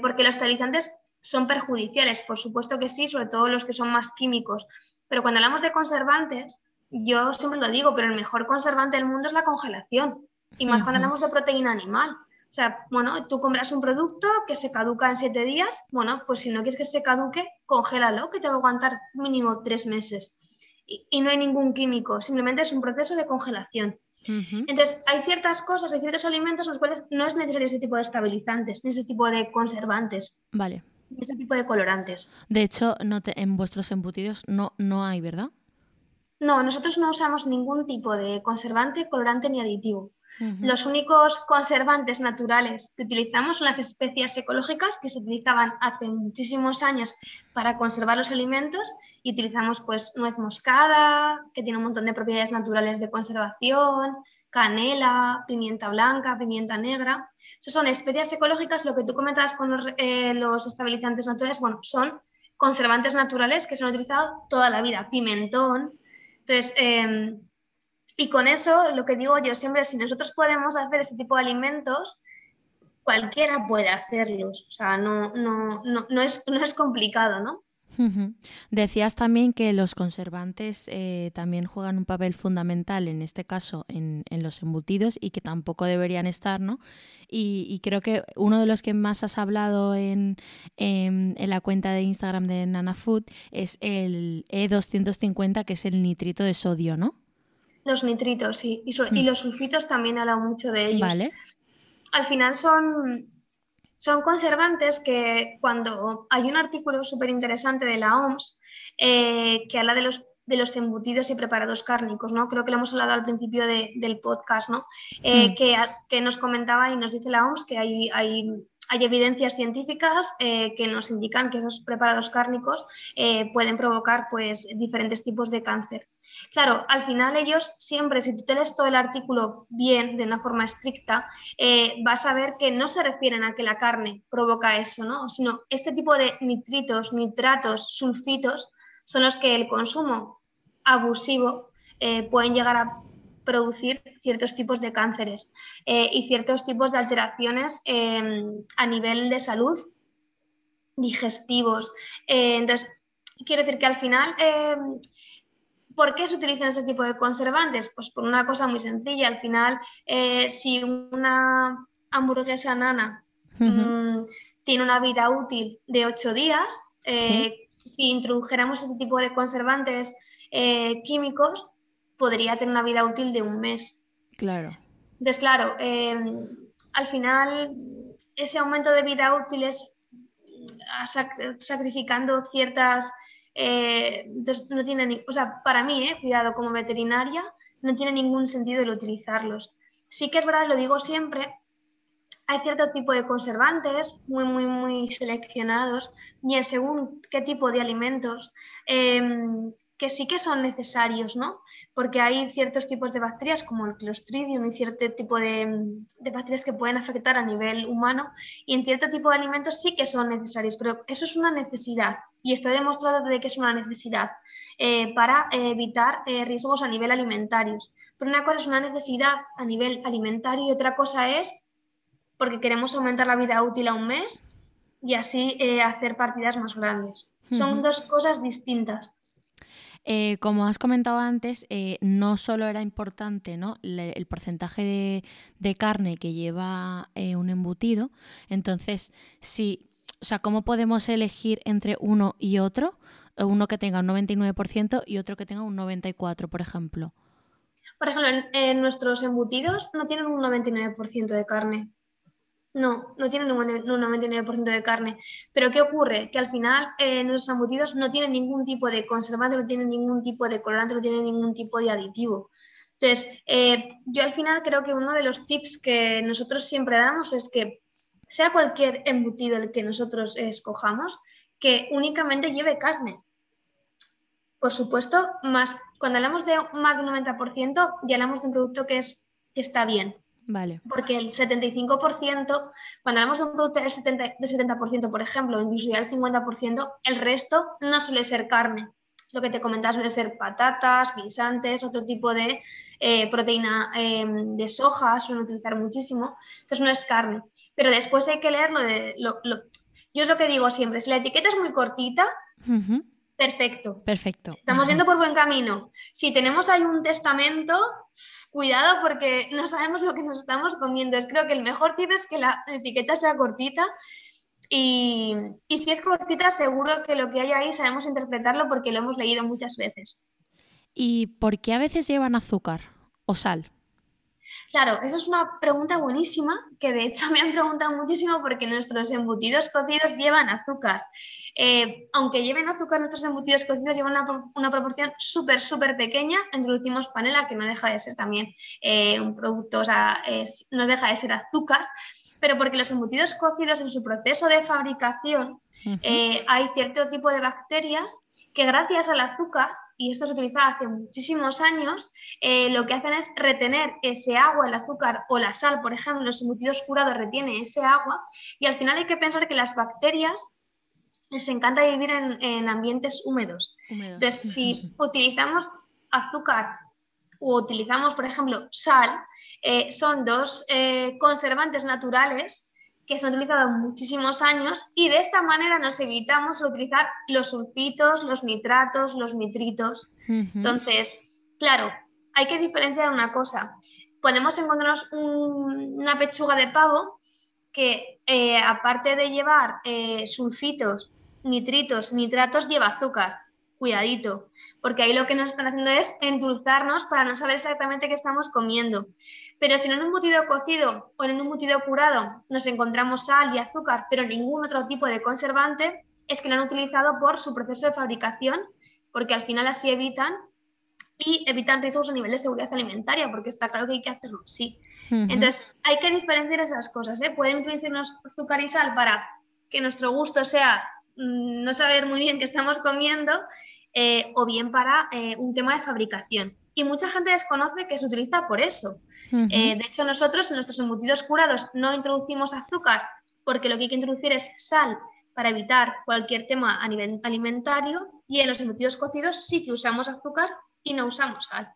porque los estabilizantes son perjudiciales, por supuesto que sí, sobre todo los que son más químicos. Pero cuando hablamos de conservantes, yo siempre lo digo, pero el mejor conservante del mundo es la congelación. Y más cuando hablamos de proteína animal. O sea, bueno, tú compras un producto que se caduca en siete días, bueno, pues si no quieres que se caduque, congélalo, que te va a aguantar mínimo tres meses. Y, no hay ningún químico, simplemente es un proceso de congelación. Entonces, hay ciertas cosas, hay ciertos alimentos en los cuales no es necesario ese tipo de estabilizantes, ni ese tipo de conservantes. Vale ese tipo de colorantes. De hecho, no en vuestros embutidos no, no hay, ¿verdad? No, nosotros no usamos ningún tipo de conservante, colorante ni aditivo. Los únicos conservantes naturales que utilizamos son las especias ecológicas que se utilizaban hace muchísimos años para conservar los alimentos y utilizamos pues nuez moscada, que tiene un montón de propiedades naturales de conservación, canela, pimienta blanca, pimienta negra son especias ecológicas, lo que tú comentabas con eh, los, estabilizantes naturales, bueno, son conservantes naturales que se han utilizado toda la vida, pimentón. Entonces, em, y con eso, lo que digo yo siempre, si nosotros podemos hacer este tipo de alimentos, cualquiera puede hacerlos. O sea, no, no, no, no, es, no es complicado, ¿no? Decías también que los conservantes eh, también juegan un papel fundamental, en este caso, en, los embutidos y que tampoco deberían estar, ¿no? Y, creo que uno de los que más has hablado en, en, la cuenta de Instagram de Nana Food es el E250, que es el nitrito de sodio, ¿no? Los nitritos, sí. Y, y mm. los sulfitos también he hablado mucho de ellos. Vale. Al final son son conservantes que cuando hay un artículo súper interesante de la OMS eh, que habla de los, de los embutidos y preparados cárnicos, ¿no? Creo que lo hemos hablado al principio del podcast, ¿no? Eh, hmm. que, que, nos comentaba y nos dice la OMS que hay, hay, hay evidencias científicas eh, que nos indican que esos preparados cárnicos pueden provocar pues, diferentes tipos de cáncer. Claro, al final ellos siempre, si tú te lees todo el artículo bien, de una forma estricta, eh, vas a ver que no se refieren a que la carne provoca eso, ¿no? Sino este tipo de nitritos, nitratos, sulfitos son los que el consumo abusivo eh, pueden llegar a producir ciertos tipos de cánceres eh, y ciertos tipos de alteraciones em, a nivel de salud digestivos. entonces, quiero decir que al final em, ¿Por qué se utilizan ese tipo de conservantes? Pues por una cosa muy sencilla. Al final, eh, si una hamburguesa nana mm, tiene una vida útil de ocho días, eh, si introdujéramos ese tipo de conservantes eh, químicos, podría tener una vida útil de un mes. Claro. Entonces, claro, al final ese aumento de vida útil es sacrificando ciertas eh, no tiene, o sea, para mí, eh, cuidado, como veterinaria, no tiene ningún sentido el utilizarlos. Sí que es verdad, lo digo siempre, hay cierto tipo de conservantes muy, muy, muy seleccionados y en según qué tipo de alimentos em, que sí que son necesarios, ¿no? Porque hay ciertos tipos de bacterias como el Clostridium y cierto tipo de, bacterias que pueden afectar a nivel humano y en cierto tipo de alimentos sí que son necesarios, pero eso es una necesidad y está demostrado de que es una necesidad eh, para evitar eh, riesgos a nivel alimentarios. Pero una cosa es una necesidad a nivel alimentario y otra cosa es porque queremos aumentar la vida útil a un mes y así eh, hacer partidas más grandes. Son dos cosas distintas. Eh, como has comentado antes, eh, no solo era importante ¿no? el porcentaje de, carne que lleva un embutido, entonces, sí, o sea, ¿cómo podemos elegir entre uno y otro? Uno que tenga un 99% y otro que tenga un 94%, por ejemplo. Por ejemplo, en nuestros embutidos no tienen un 99% de carne. No, no tienen un 99% de carne. Pero ¿qué ocurre? Que al final eh, nuestros embutidos no tienen ningún tipo de conservante, no tienen ningún tipo de colorante, no tienen ningún tipo de aditivo. Entonces, eh, yo al final creo que uno de los tips que nosotros siempre damos es que sea cualquier embutido el que nosotros escojamos, que únicamente lleve carne. Por supuesto, más, cuando hablamos de más del 90%, ya hablamos de un producto que, es, que está bien. Porque el 75%, cuando hablamos de un producto del 70%, 70% por ejemplo, incluso ya el 50%, el resto no suele ser carne. Lo que te comentaba suele ser patatas, guisantes, otro tipo de eh, proteína em, de soja, suelen utilizar muchísimo. Entonces no es carne. Pero después hay que leerlo de... Lo, yo es lo que digo siempre, si la etiqueta es muy cortita, perfecto. Perfecto. Estamos yendo por buen camino. Si tenemos ahí un testamento, cuidado porque no sabemos lo que nos estamos comiendo. Es creo que el mejor tip es que la etiqueta sea cortita y, si es cortita seguro que lo que hay ahí sabemos interpretarlo porque lo hemos leído muchas veces. ¿Y por qué a veces llevan azúcar o sal? Claro, esa es una pregunta buenísima que de hecho me han preguntado muchísimo porque nuestros embutidos cocidos llevan azúcar. Eh, aunque lleven azúcar, nuestros embutidos cocidos llevan una, proporción súper, súper pequeña. Introducimos panela, que no deja de ser también eh, un producto, o sea, no deja de ser azúcar pero porque los embutidos cocidos en su proceso de fabricación eh, hay cierto tipo de bacterias que gracias al azúcar y esto se utiliza hace muchísimos años, eh, lo que hacen es retener ese agua, el azúcar o la sal, por ejemplo, los embutidos curados retiene ese agua y al final hay que pensar que las bacterias les encanta vivir en, ambientes húmedos. Entonces, si (laughs) utilizamos azúcar o utilizamos, por ejemplo, sal, eh, son dos eh, conservantes naturales que se han utilizado muchísimos años y de esta manera nos evitamos utilizar los sulfitos, los nitratos, los nitritos. Entonces, claro, hay que diferenciar una cosa. Podemos encontrarnos una pechuga de pavo que eh, aparte de llevar eh, sulfitos, nitritos, nitratos, lleva azúcar. Cuidadito, porque ahí lo que nos están haciendo es endulzarnos para no saber exactamente qué estamos comiendo. Pero si en un embutido cocido o en un embutido curado nos encontramos sal y azúcar, pero ningún otro tipo de conservante, es que lo han utilizado por su proceso de fabricación, porque al final así evitan y evitan riesgos a nivel de seguridad alimentaria, porque está claro que hay que hacerlo así. Entonces, hay que diferenciar esas cosas. ¿eh? Pueden introducirnos azúcar y sal para que nuestro gusto sea mm, no saber muy bien qué estamos comiendo, eh, o bien para eh, un tema de fabricación. Y mucha gente desconoce que se utiliza por eso. Eh, de hecho, nosotros en nuestros embutidos curados no introducimos azúcar porque lo que hay que introducir es sal para evitar cualquier tema a nivel alimentario y en los embutidos cocidos sí que usamos azúcar y no usamos sal.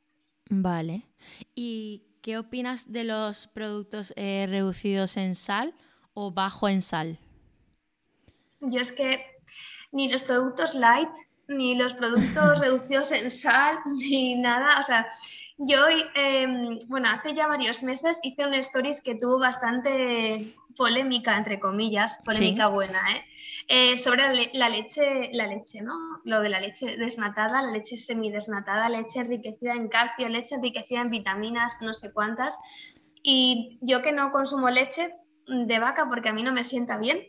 Vale. ¿Y qué opinas de los productos eh, reducidos en sal o bajo en sal? Yo es que ni los productos light, ni los productos (laughs) reducidos en sal, (laughs) ni nada, o sea, yo, em, bueno, hace ya varios meses hice una stories que tuvo bastante polémica, entre comillas, polémica buena, ¿eh? ¿eh? sobre la, leche, la leche, ¿no? Lo de la leche desnatada, la leche semidesnatada, leche enriquecida en calcio, leche enriquecida en vitaminas, no sé cuántas. Y yo que no consumo leche de vaca porque a mí no me sienta bien,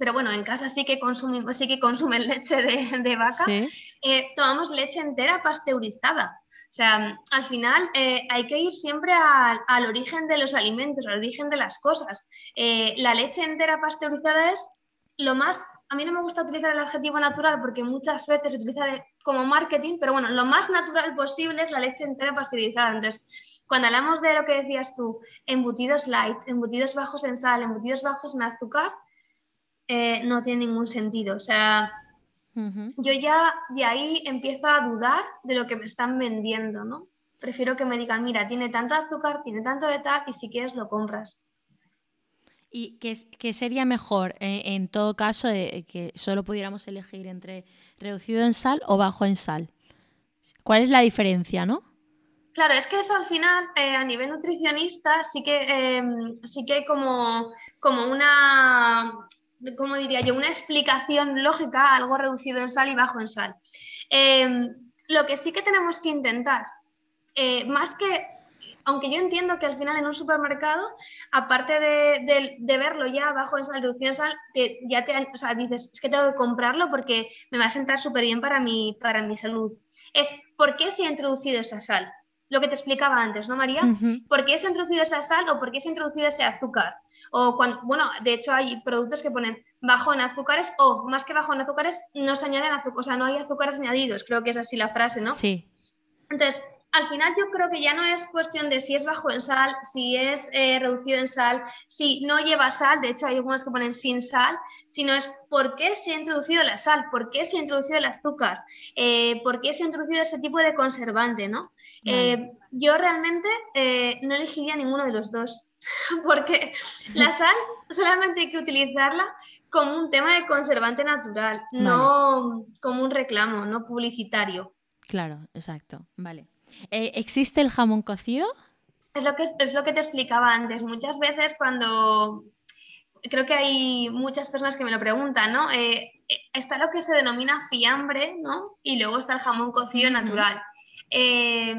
pero bueno, en casa sí que consumimos, sí que consumen leche de, vaca, eh, tomamos leche entera pasteurizada. O sea, al final eh, hay que ir siempre al origen de los alimentos, al origen de las cosas. Eh, la leche entera pasteurizada es lo más a mí no me gusta utilizar el adjetivo natural porque muchas veces se utiliza como marketing, pero bueno, lo más natural posible es la leche entera pasteurizada. Entonces, cuando hablamos de lo que decías tú, embutidos light, embutidos bajos en sal, embutidos bajos en azúcar, eh, no tiene ningún sentido. O sea, yo ya de ahí empiezo a dudar de lo que me están vendiendo, ¿no? Prefiero que me digan, mira, tiene tanto azúcar, tiene tanto de tal, y si quieres lo compras. ¿Y qué, sería mejor eh, en todo caso de que solo pudiéramos elegir entre reducido en sal o bajo en sal? ¿Cuál es la diferencia, no? Claro, es que eso al final, eh, a nivel nutricionista, sí que, em, sí que hay como, como una, ¿cómo diría yo? Una explicación lógica algo reducido en sal y bajo en sal. Em, lo que sí que tenemos que intentar, eh, más que aunque yo entiendo que al final en un supermercado, aparte de, verlo ya bajo en sal, reducción en sal, ya te, o sea, dices, es que tengo que comprarlo porque me va a sentar súper bien para mi, para mi salud. Es, ¿por qué se ha introducido esa sal? Lo que te explicaba antes, ¿no, María? ¿Por qué se ha introducido esa sal o por qué se ha introducido ese azúcar? O cuando, bueno, de hecho hay productos que ponen bajo en azúcares o más que bajo en azúcares no se añaden azúcar, o sea, no hay azúcares añadidos, creo que es así la frase, ¿no? Sí. Entonces, al final yo creo que ya no es cuestión de si es bajo en sal, si es eh, reducido en sal, si no lleva sal, de hecho hay algunos que ponen sin sal, sino es por qué se ha introducido la sal, por qué se ha introducido el azúcar, eh, por qué se ha introducido ese tipo de conservante, ¿no? Eh, yo realmente no elegiría ninguno de los dos, (laughs) porque la sal solamente hay que utilizarla como un tema de conservante natural, no como un reclamo, no publicitario. Claro, exacto, vale. Eh, ¿Existe el jamón cocido? Es lo, que, es lo que te explicaba antes. Muchas veces cuando... Creo que hay muchas personas que me lo preguntan, ¿no? Eh, está lo que se denomina fiambre, ¿no? Y luego está el jamón cocido natural. Eh,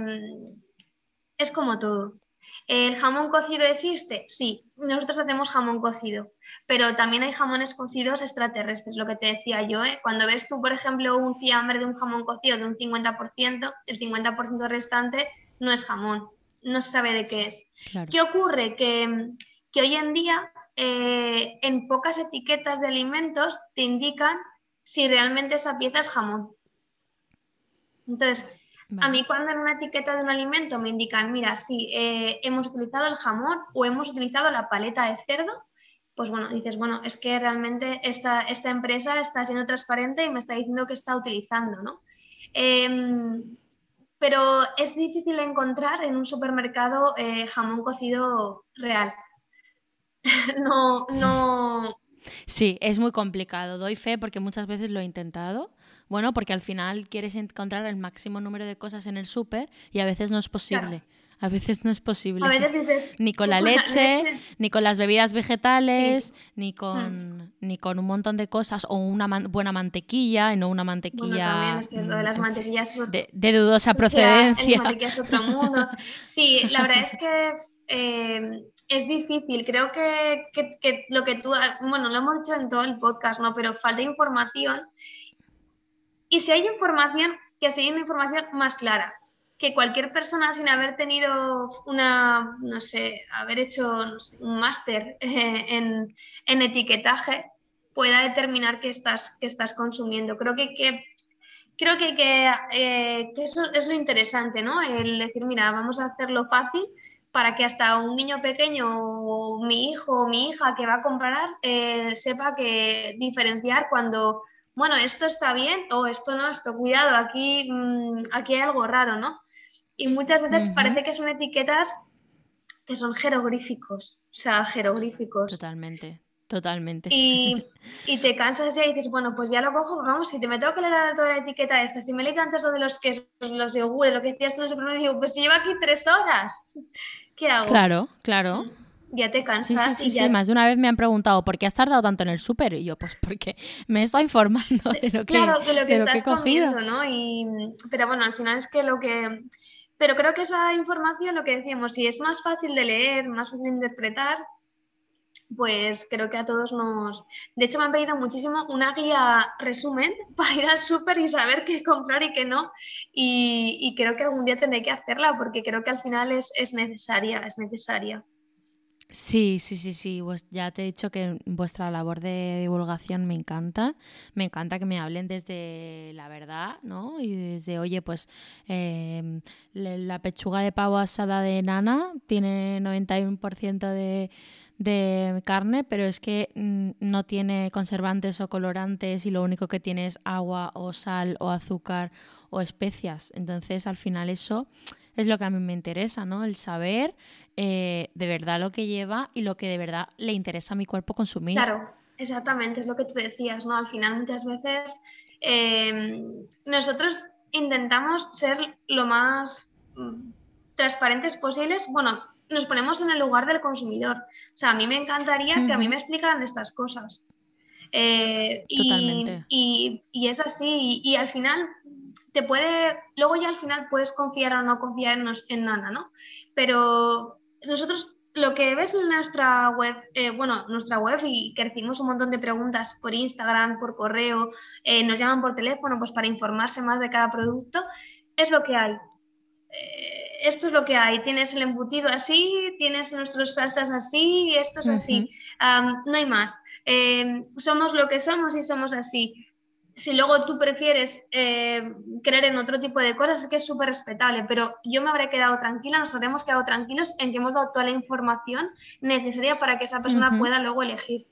es como todo. ¿El jamón cocido existe? Sí, nosotros hacemos jamón cocido, pero también hay jamones cocidos extraterrestres, lo que te decía yo. ¿eh? Cuando ves tú, por ejemplo, un fiambre de un jamón cocido de un 50%, el 50% restante no es jamón, no se sabe de qué es. ¿Qué ocurre? Que, hoy en día eh, en pocas etiquetas de alimentos te indican si realmente esa pieza es jamón. Entonces, a mí cuando en una etiqueta de un alimento me indican, mira, sí, eh, hemos utilizado el jamón o hemos utilizado la paleta de cerdo, pues bueno, dices, bueno, es que realmente esta, esta empresa está siendo transparente y me está diciendo que está utilizando, ¿no? Em, pero es difícil encontrar en un supermercado eh, jamón cocido real. (laughs) no, no. Sí, es muy complicado. Doy fe porque muchas veces lo he intentado bueno, porque al final quieres encontrar el máximo número de cosas en el súper y a veces no es posible. A veces no es posible. A veces dices, ni con la leche, ni con las bebidas vegetales, ni, con, mm. ni con un montón de cosas, o una buena mantequilla, y no una mantequilla. es que lo de las mm, mantequillas de, dudosa procedencia. Es otro mundo. (laughs) Sí, la verdad es que eh, es difícil. Creo que, que, que, lo que tú. Bueno, lo hemos dicho en todo el podcast, ¿no? Pero falta información y si hay información, que sea una información más clara, que cualquier persona sin haber tenido una, no sé, haber hecho un máster (laughs) eh, en, etiquetaje, pueda determinar qué estás, qué estás consumiendo. Creo que, creo que, eh, que, eso es lo interesante, ¿no? El decir, mira, vamos a hacerlo fácil para que hasta un niño pequeño o mi hijo o mi hija que va a comprar eh, sepa que diferenciar cuando bueno, esto está bien o esto no, esto cuidado, aquí, mm, aquí hay algo raro, ¿no? Y muchas veces parece que son etiquetas que son jeroglíficos, o sea, jeroglíficos. Totalmente, totalmente. Y, (laughs) te cansas y dices, bueno, pues ya lo cojo, vamos, si te me tengo que leer toda la etiqueta esta, si me leí antes lo de los quesos, los yogures, lo que decías tú, no sé, digo, pues si lleva aquí tres horas, ¿qué hago? Claro, claro ya te cansas. Sí, sí, sí, más de una vez me han preguntado, ¿por qué has tardado tanto en el súper? Y yo, pues porque me estoy informando (laughs) de lo que, claro, de lo que, estás cogiendo, ¿no? Y, pero bueno, al final es que lo que... Pero creo que esa información, lo que decíamos, si es más fácil de leer, más fácil de interpretar, pues creo que a todos nos... De hecho, me han pedido muchísimo una guía resumen (laughs) para ir al súper y saber qué comprar y qué no. Y, creo que algún día tendré que hacerla porque creo que al final es, es necesaria, es necesaria. Sí, sí, sí, sí. Pues ya te he dicho que vuestra labor de divulgación me encanta. Me encanta que me hablen desde la verdad, ¿no? Y desde, oye, pues em, la pechuga de pavo asada de nana tiene 91% de, de carne, pero es que mm, no tiene conservantes o colorantes y lo único que tiene es agua o sal o azúcar o especias. Entonces, al final eso es lo que a mí me interesa, ¿no? El saber eh, de verdad lo que lleva y lo que de verdad le interesa a mi cuerpo consumir. Claro, exactamente, es lo que tú decías, ¿no? Al final muchas veces em, nosotros intentamos ser lo más mm, transparentes posibles, bueno, nos ponemos en el lugar del consumidor. O sea, a mí me encantaría que a mí me explicaran estas cosas. Eh, Totalmente. Y, es así, y, al final te puede, luego ya al final puedes confiar o no confiar en, en nada, ¿no? Pero nosotros lo que ves en nuestra web, eh, bueno, nuestra web y que recibimos un montón de preguntas por Instagram, por correo, eh, nos llaman por teléfono, pues para informarse más de cada producto, es lo que hay. Eh, esto es lo que hay. Tienes el embutido así, tienes nuestras salsas así, esto es así. no hay más. somos lo que somos y somos así si luego tú prefieres eh, creer en otro tipo de cosas, es que es súper respetable, pero yo me habré quedado tranquila, nos habremos quedado tranquilos en que hemos dado toda la información necesaria para que esa persona pueda luego elegir.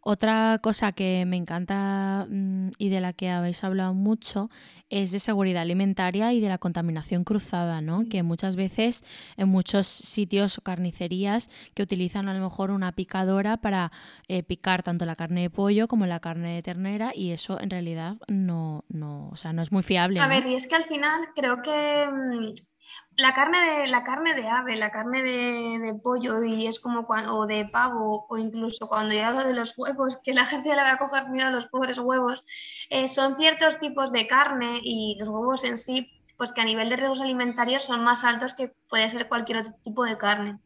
Otra cosa que me encanta mm, y de la que habéis hablado mucho es de seguridad alimentaria y de la contaminación cruzada, ¿no? Que muchas veces en muchos sitios o carnicerías que utilizan a lo mejor una picadora para eh, picar tanto la carne de pollo como la carne de ternera y eso en realidad no, no, o sea, no es muy fiable. A ver, y es que al final creo que mm, la carne de la carne de ave, la carne de, pollo y es como cuando o de pavo o incluso cuando yo hablo de los huevos, que la gente le va a coger miedo a los pobres huevos, eh, son ciertos tipos de carne y los huevos en sí, pues que a nivel de riesgos alimentarios son más altos que puede ser cualquier otro tipo de carne.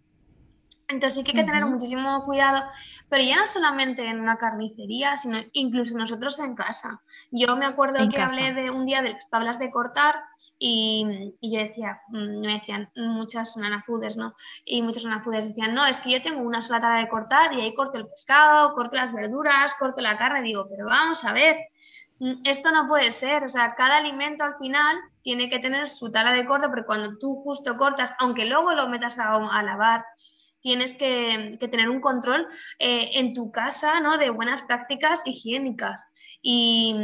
Entonces sí que hay que tener muchísimo cuidado, pero ya no solamente en una carnicería, sino incluso nosotros en casa. Yo me acuerdo que hablé de un día de las tablas de cortar y, yo decía, mm, me decían muchas nanafudes, ¿no? Y muchos nanafudes decían, no, es que yo tengo una sola tabla de cortar y ahí corto el pescado, corto las verduras, corto la carne. Digo, pero vamos a ver, mm, esto no puede ser. O sea, cada alimento al final tiene que tener su tabla de corte, porque cuando tú justo cortas, aunque luego lo metas a, lavar, tienes que, tener un control eh, en tu casa, ¿no? De buenas prácticas higiénicas. Y...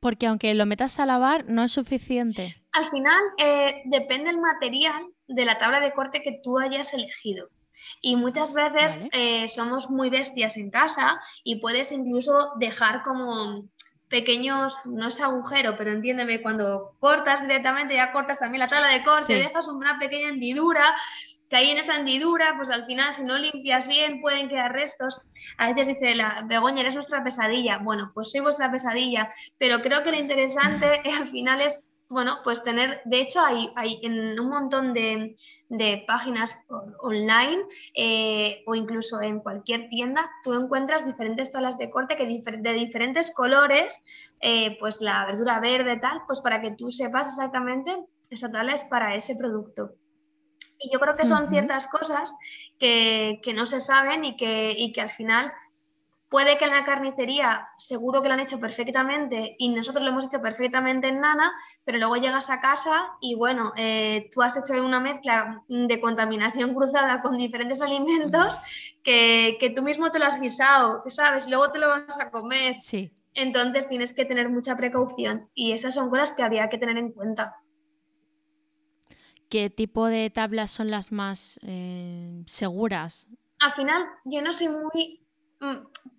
Porque aunque lo metas a lavar, no es suficiente. Al final eh, depende el material de la tabla de corte que tú hayas elegido. Y muchas veces eh, somos muy bestias en casa y puedes incluso dejar como pequeños, no es agujero, pero entiéndeme, cuando cortas directamente, ya cortas también la tabla de corte, dejas una pequeña hendidura, que ahí en esa hendidura, pues al final, si no limpias bien, pueden quedar restos. A veces dice la Begoña, eres nuestra pesadilla. Bueno, pues soy vuestra pesadilla, pero creo que lo interesante (laughs) al final es bueno, pues tener, de hecho hay, hay en un montón de, páginas online eh, o incluso en cualquier tienda, tú encuentras diferentes tablas de corte que de diferentes colores, eh, pues la verdura verde tal, pues para que tú sepas exactamente esa tabla es para ese producto. Y yo creo que son ciertas cosas que, que, no se saben y que, y que al final Puede que en la carnicería seguro que lo han hecho perfectamente y nosotros lo hemos hecho perfectamente en Nana, pero luego llegas a casa y bueno, eh, tú has hecho una mezcla de contaminación (laughs) cruzada con diferentes alimentos que, tú mismo te lo has guisado, ¿sabes? Luego te lo vas a comer. Sí. Entonces tienes que tener mucha precaución y esas son cosas que habría que tener en cuenta. ¿Qué tipo de tablas son las más eh, seguras? Al final, yo no soy muy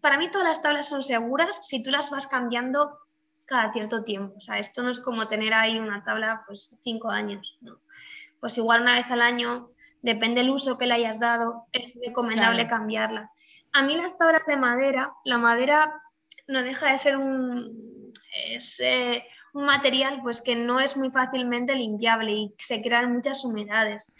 para mí todas las tablas son seguras si tú las vas cambiando cada cierto tiempo. O sea, esto no es como tener ahí una tabla pues cinco años. Pues igual una vez al año, depende del uso que le hayas dado, es recomendable cambiarla. A mí las tablas de madera, la madera no deja de ser un, eh, un material pues que no es muy fácilmente limpiable y se crean muchas humedades.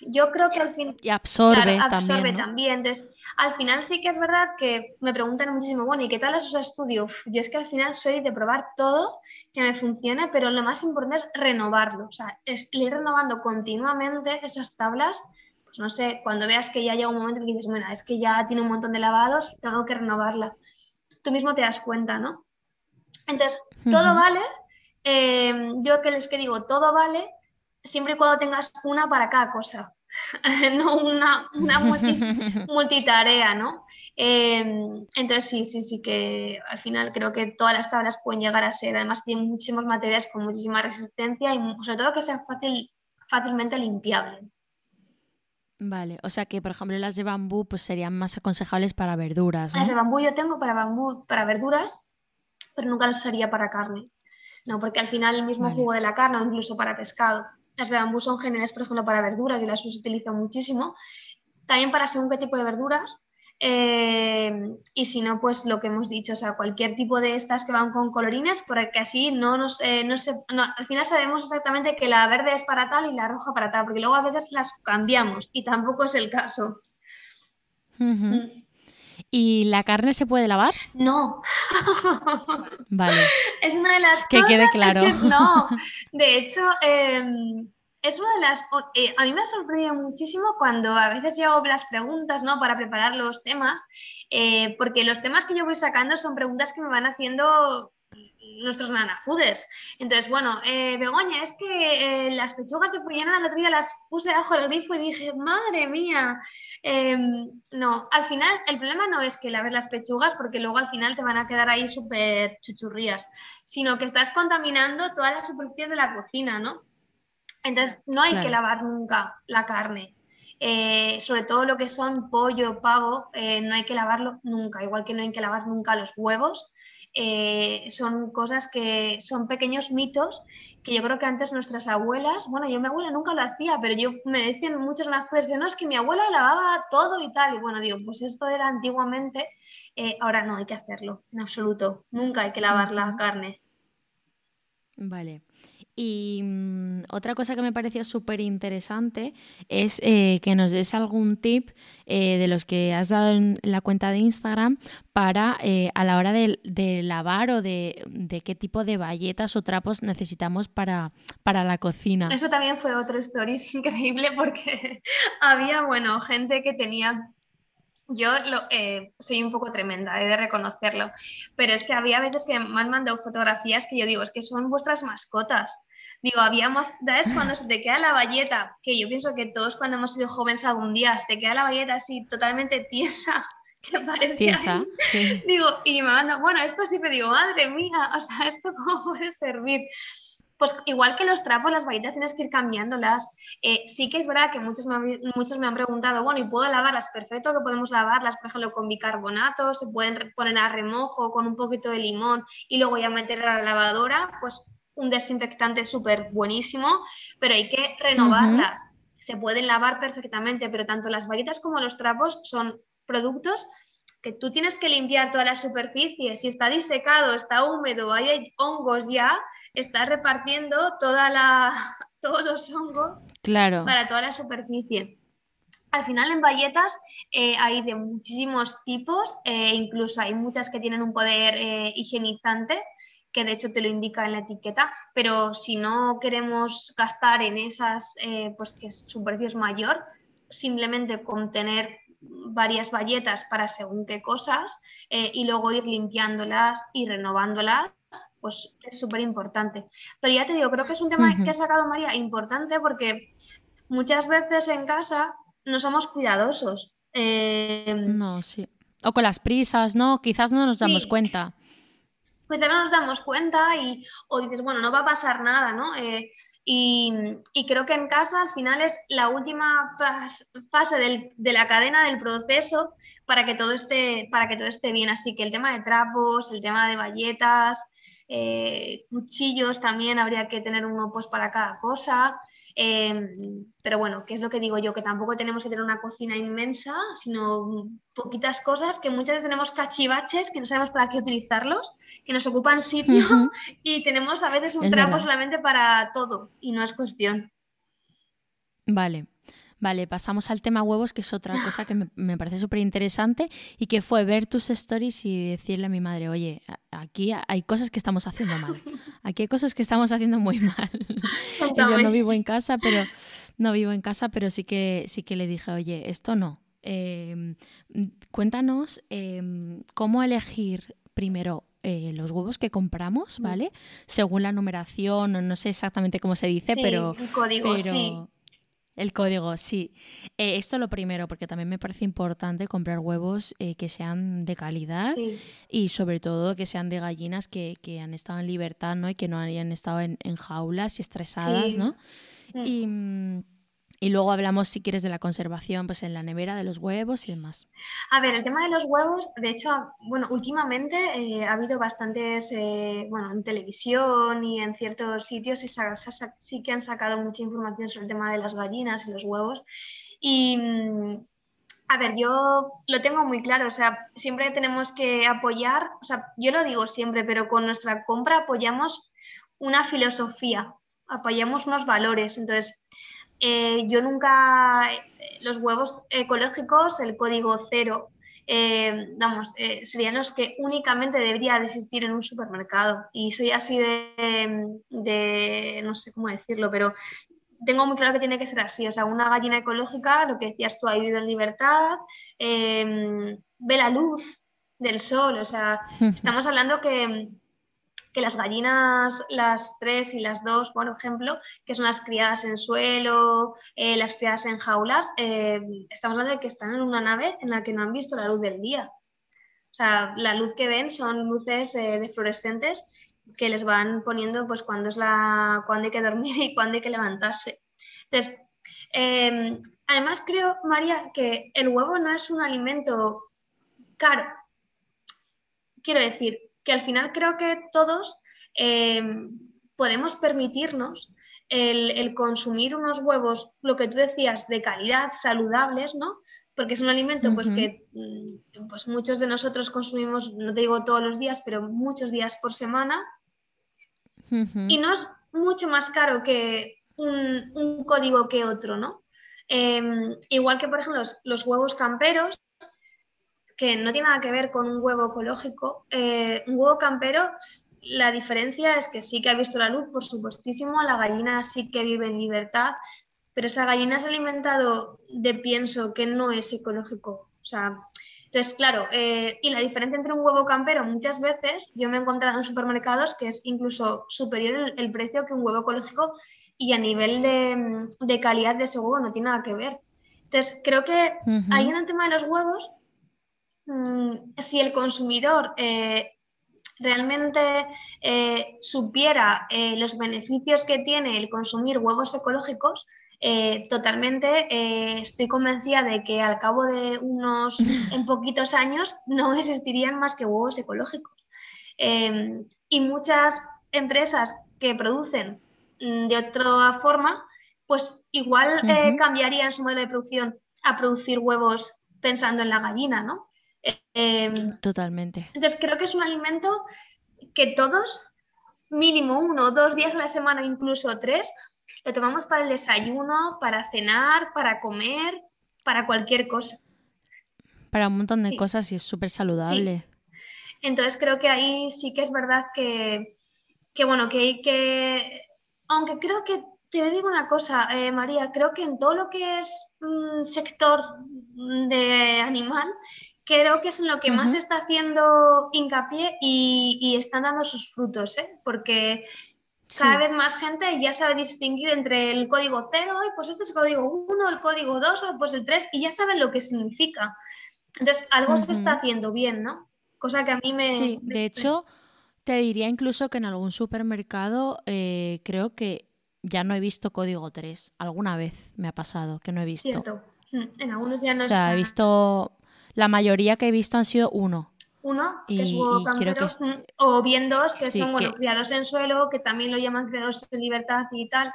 Yo creo que al fin... Y absorbe, absorbe también. Entonces, al final sí que es verdad que me preguntan muchísimo, bueno, ¿y qué tal esos estudios? Yo es que al final soy de probar todo que me funcione, pero lo más importante es renovarlo, o sea, es ir renovando continuamente esas tablas pues no sé, cuando veas que ya llega un momento que dices, bueno, es que ya tiene un montón de lavados, tengo que renovarla. Tú mismo te das cuenta, ¿no? Entonces, todo vale. Eh, yo que les que digo, todo vale siempre y cuando tengas una para cada cosa. (laughs) no una, una (laughs) multitarea, ¿no? Em, entonces sí, sí, sí que al final creo que todas las tablas pueden llegar a ser, además tienen muchísimos materiales con muchísima resistencia y sobre todo que sean fácil, fácilmente limpiables. Vale, o sea que por ejemplo las de bambú pues serían más aconsejables para verduras. Las de bambú yo tengo para bambú, para verduras, pero nunca las usaría para carne. No, porque al final el mismo jugo de la carne o incluso para pescado. Las de bambú son geniales, por ejemplo, para verduras y las utilizo muchísimo. También para según qué tipo de verduras. Eh, y si no, pues lo que hemos dicho, o sea, cualquier tipo de estas que van con colorines, porque así no nos, eh, no se, al final sabemos exactamente que la verde es para tal y la roja para tal, porque luego a veces las cambiamos y tampoco es el caso. Mm. ¿Y la carne se puede lavar? No. (laughs) Vale. Es una de las que quede claro. no. (laughs) De hecho, em, es una de las... Eh, a mí me ha sorprendido muchísimo cuando a veces yo hago las preguntas, ¿no? Para preparar los temas, eh, porque los temas que yo voy sacando son preguntas que me van haciendo nuestros nanafooders. Entonces, bueno, eh, Begoña, es que eh, las pechugas de pollena el otro día las puse debajo del grifo y dije, madre mía. Em, no, al final el problema no es que laves las pechugas porque luego al final te van a quedar ahí súper chuchurrías, sino que estás contaminando todas las superficies de la cocina, ¿no? Entonces, no hay que lavar nunca la carne. Eh, sobre todo lo que son pollo, pavo, no hay que lavarlo nunca, igual que no hay que lavar nunca los huevos, eh, son cosas que son pequeños mitos que yo creo que antes nuestras abuelas, bueno, yo mi abuela nunca lo hacía, pero yo me decían muchas veces, no, es que mi abuela lavaba todo y tal, y bueno, digo, pues esto era antiguamente, eh, ahora no hay que hacerlo, en absoluto, nunca hay que lavar la carne. Vale. Y mm, otra cosa que me pareció súper interesante es eh, que nos des algún tip eh, de los que has dado en la cuenta de Instagram para eh, a la hora de, lavar o de, qué tipo de bayetas o trapos necesitamos para, para la cocina. Eso también fue otro story increíble porque (laughs) había, bueno, gente que tenía yo soy un poco tremenda, he de reconocerlo, pero es que había veces que me han mandado fotografías que yo digo, es que son vuestras mascotas. Digo, habíamos, ¿sabes? Cuando se te queda la valleta, que yo pienso que todos cuando hemos sido jóvenes algún día, se te queda la valleta así totalmente tiesa, (laughs) que parece. Tiesa, Digo, y me manda, bueno, esto siempre digo, madre mía, o sea, ¿esto cómo puede servir? Pues igual que los trapos, las valletas tienes que ir cambiándolas. Eh, sí que es verdad que muchos me, muchos me han preguntado, bueno, ¿y puedo lavarlas? Perfecto, que podemos lavarlas, por ejemplo, con bicarbonato, se pueden poner a remojo con un poquito de limón y luego ya meter a la lavadora, pues un desinfectante súper buenísimo, pero hay que renovarlas. Se pueden lavar perfectamente, pero tanto las valletas como los trapos son productos que tú tienes que limpiar toda la superficie. Si está disecado, está húmedo, hay hongos ya, estás repartiendo toda la, (laughs) todos los hongos claro. para toda la superficie. Al final en valletas eh, hay de muchísimos tipos, eh, incluso hay muchas que tienen un poder eh, higienizante que de hecho te lo indica en la etiqueta, pero si no queremos gastar en esas, eh, pues que superficie es mayor, simplemente con tener varias valletas para según qué cosas y luego ir limpiándolas y renovándolas, pues es súper importante. Pero ya te digo, creo que es un tema que ha sacado María importante porque muchas veces en casa no somos cuidadosos. Eh, no, sí. O con las prisas, ¿no? Quizás no nos damos cuenta quizás no nos damos cuenta y, o dices, bueno, no va a pasar nada, ¿no? Eh, y, creo que en casa al final es la última fase de la cadena del proceso para que todo esté, para que todo esté bien. Así que el tema de trapos, el tema de bayetas, eh, cuchillos también habría que tener uno pues para cada cosa. Em, pero bueno, ¿qué es lo que digo yo? Que tampoco tenemos que tener una cocina inmensa, sino poquitas cosas, que muchas veces tenemos cachivaches que no sabemos para qué utilizarlos, que nos ocupan sitio (laughs) y tenemos a veces un trapo solamente para todo y no es cuestión. Vale. Vale, pasamos al tema huevos, que es otra cosa que me, parece súper interesante y que fue ver tus stories y decirle a mi madre, oye, aquí hay cosas que estamos haciendo mal, aquí hay cosas que estamos haciendo muy mal. (laughs) (laughs) yo no vivo en casa, pero no vivo en casa, pero sí que, sí que le dije, oye, esto no. Em, cuéntanos em, cómo elegir primero eh, los huevos que compramos, mm. ¿vale? Según la numeración, no, sé exactamente cómo se dice, pero... El código, sí. El código, sí. Eh, esto lo primero, porque también me parece importante comprar huevos eh, que sean de calidad y sobre todo que sean de gallinas que, que, han estado en libertad, ¿no? Y que no hayan estado en, en jaulas y estresadas, ¿no? Mm. Y mm, y luego hablamos, si quieres, de la conservación, pues en la nevera de los huevos y demás. A ver, el tema de los huevos, de hecho, bueno, últimamente eh, ha habido bastantes, eh, bueno, en televisión y en ciertos sitios y sí que han sacado mucha información sobre el tema de las gallinas y los huevos. Y, mm, a ver, yo lo tengo muy claro, o sea, siempre tenemos que apoyar, o sea, yo lo digo siempre, pero con nuestra compra apoyamos una filosofía, apoyamos unos valores. Entonces, eh, yo nunca, los huevos ecológicos, el código cero, eh, vamos, eh, serían los que únicamente debería de existir en un supermercado. Y soy así de, no sé cómo decirlo, pero tengo muy claro que tiene que ser así. O sea, una gallina ecológica, lo que decías tú, ha vivido en libertad, ve la luz del sol. O sea, estamos hablando que que las gallinas, las tres y las dos, por ejemplo, que son las criadas en suelo, eh, las criadas en jaulas, eh, estamos hablando de que están en una nave en la que no han visto la luz del día. O sea, la luz que ven son luces eh, de fluorescentes que les van poniendo pues cuando es la cuando hay que dormir y cuando hay que levantarse. Entonces, em, además creo, María, que el huevo no es un alimento caro. Quiero decir, que al final creo que todos eh, podemos permitirnos el, consumir unos huevos, lo que tú decías, de calidad, saludables, ¿no? Porque es un alimento pues, que mm, pues, muchos de nosotros consumimos, no te digo todos los días, pero muchos días por semana. Y no es mucho más caro que un, código que otro, ¿no? Em, igual que, por ejemplo, los huevos camperos, que no tiene nada que ver con un huevo ecológico. Eh, un huevo campero, la diferencia es que sí que ha visto la luz, por supuestísimo, la gallina sí que vive en libertad, pero esa gallina es alimentado de pienso que no es ecológico. O sea, entonces, claro, eh, y la diferencia entre un huevo campero muchas veces, yo me he encontrado en supermercados que es incluso superior el, precio que un huevo ecológico y a nivel de, calidad de ese huevo no tiene nada que ver. Entonces, creo que ahí en el tema de los huevos si el consumidor eh, realmente eh, supiera eh, los beneficios que tiene el consumir huevos ecológicos, totalmente estoy convencida de que al cabo de unos (laughs) en poquitos años no existirían más que huevos ecológicos. Em, y muchas empresas que producen mm, de otra forma, pues igual cambiarían su modelo de producción a producir huevos pensando en la gallina, ¿no? Em, Totalmente. Entonces creo que es un alimento que todos, mínimo uno o dos días a la semana, incluso tres, lo tomamos para el desayuno, para cenar, para comer, para cualquier cosa. Para un montón de cosas y es súper saludable. Entonces creo que ahí sí que es verdad que, bueno, que hay que... Aunque creo que te digo una cosa, eh, María, creo que en todo lo que es un sector de animal, creo que es en lo que más está haciendo hincapié y, están dando sus frutos, ¿eh? porque cada vez más gente ya sabe distinguir entre el código 0, y pues este es el código 1, el código 2, o pues el 3, y ya saben lo que significa. Entonces, algo se está haciendo bien, ¿no? Cosa que a mí me... Sí, de hecho, te diría incluso que en algún supermercado eh, creo que ya no he visto código 3. Alguna vez me ha pasado que no he visto. Cierto. Mm, en algunos ya no O sea, he visto la mayoría que he visto han sido uno. Uno, que es huevo campero, o bien dos, que son bueno, criados en suelo, que también lo llaman criados en libertad y tal.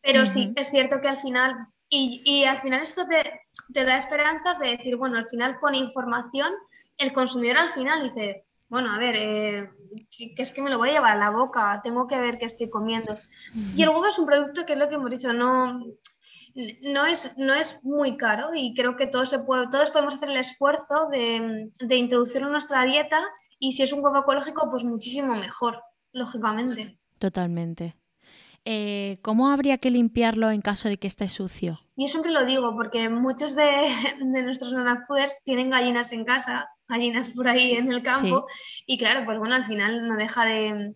Pero sí, es cierto que al final, y, al final esto te, da esperanzas de decir, bueno, al final con información, el consumidor al final dice, bueno, a ver, eh, que, es que me lo voy a llevar a la boca, tengo que ver qué estoy comiendo. Y el huevo es un producto que es lo que hemos dicho, no, no es, no es muy caro y creo que todos, se puede, todos podemos hacer el esfuerzo de, de introducirlo en nuestra dieta y si es un huevo ecológico, pues muchísimo mejor, lógicamente. Totalmente. Eh, ¿Cómo habría que limpiarlo en caso de que esté sucio? Yo siempre lo digo porque muchos de, (laughs) nuestros nanafooders tienen gallinas en casa, gallinas por ahí en el campo, y claro, pues bueno, al final no deja de...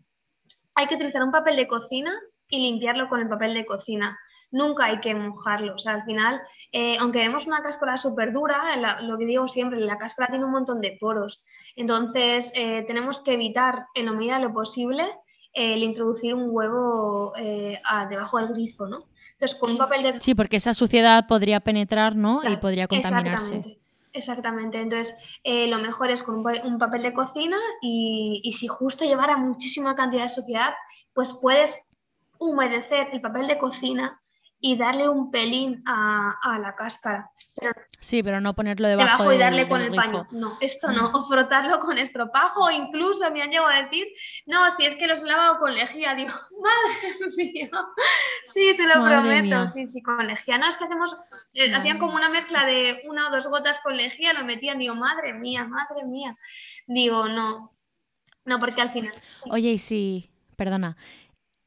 Hay que utilizar un papel de cocina y limpiarlo con el papel de cocina nunca hay que mojarlo. O sea, al final, eh, aunque vemos una cáscara súper dura, lo que digo siempre, la cáscara tiene un montón de poros. Entonces, eh, tenemos que evitar en la medida de lo posible el introducir un huevo eh, debajo del grifo, ¿no? Entonces, con un papel de... Sí, porque esa suciedad podría penetrar, ¿no? y podría contaminarse. Exactamente. Exactamente, entonces lo mejor es con un papel de cocina y, y si justo llevara muchísima cantidad de suciedad, pues puedes humedecer el papel de cocina y darle un pelín a, la cáscara. sí, pero no ponerlo debajo, y darle con el paño. No, esto no. (laughs) O frotarlo con estropajo, o incluso me han llegado a decir, no, si es que los he lavado con lejía. Digo, (laughs) madre mía. Sí, te lo prometo. Sí, sí, con lejía. No, es que hacemos, eh, hacían como una mezcla de una o dos gotas con lejía, lo metían. Digo, madre mía, madre mía. Digo, no. No, porque al final. Oye, y si, perdona.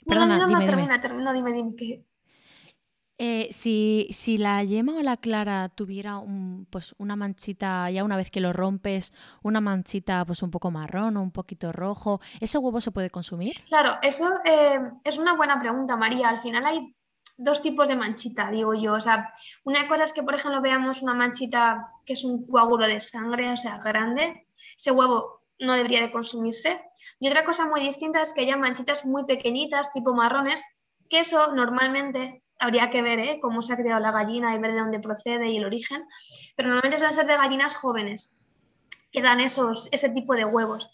Perdona, no, no, no, termina, termina, dime, dime, que eh, si, si, la yema o la clara tuviera un, pues una manchita, ya una vez que lo rompes, una manchita pues un poco marrón o un poquito rojo, ¿ese huevo se puede consumir? Claro, eso eh, es una buena pregunta, María. Al final hay dos tipos de manchita, digo yo. O sea, una cosa es que, por ejemplo, veamos una manchita que es un coágulo de sangre, o sea, grande. Ese huevo no debería de consumirse. Y otra cosa muy distinta es que haya manchitas muy pequeñitas, tipo marrones, que eso normalmente habría que ver ¿eh? cómo se ha creado la gallina y ver de dónde procede y el origen, pero normalmente suelen ser de gallinas jóvenes que dan esos, ese tipo de huevos.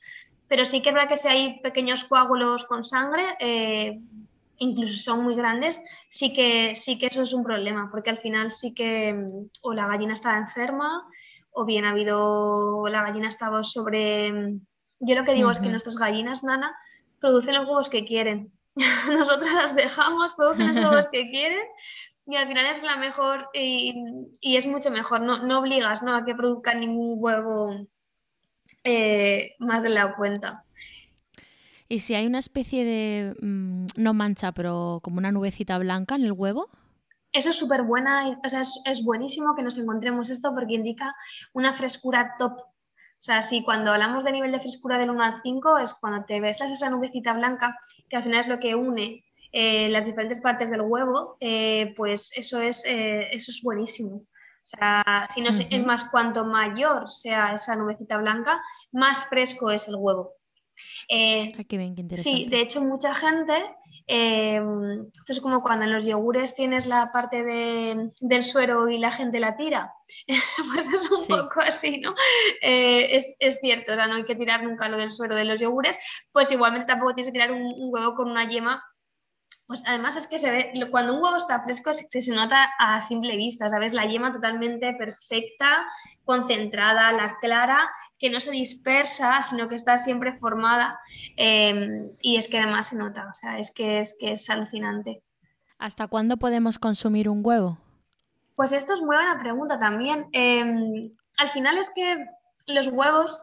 Pero sí que es verdad que si hay pequeños coágulos con sangre, eh, incluso son muy grandes, sí que, sí que eso es un problema, porque al final sí que mm, o la gallina está enferma o bien ha habido, la gallina estaba sobre... Mm, yo lo que digo es que nuestras gallinas, nana, producen los huevos que quieren. (laughs) nosotras las dejamos, producen los huevos que quieren y al final es la mejor y, es mucho mejor. No, obligas ¿no? a que produzcan ningún huevo eh, más de la cuenta. ¿Y si hay una especie de, mm, no mancha, pero como una nubecita blanca en el huevo? Eso es súper buena, o sea, es, es, buenísimo que nos encontremos esto porque indica una frescura top sea, si cuando hablamos de nivel de frescura del 1 al 5 es cuando te ves esa nubecita blanca, que al final es lo que une eh, las diferentes partes del huevo, eh, pues eso es, eh, eso es buenísimo. O sea, si no es más, cuanto mayor sea esa nubecita blanca, más fresco es el huevo. Eh, qué bien, qué interesante. Sí, de hecho, mucha gente Esto es como cuando en los yogures tienes la parte del suero y la gente la tira. (laughs) pues es un poco así, ¿no? Eh, es, cierto, no hay que tirar nunca lo del suero de los yogures, pues igualmente tampoco tienes que tirar un, huevo con una yema pues además es que se ve, cuando un huevo está fresco se, se, nota a simple vista, ¿sabes? La yema totalmente perfecta, concentrada, la clara, que no se dispersa, sino que está siempre formada em, y es que además se nota, o sea, es que es, que es alucinante. ¿Hasta cuándo podemos consumir un huevo? Pues esto es muy buena pregunta también. Em, al final es que los huevos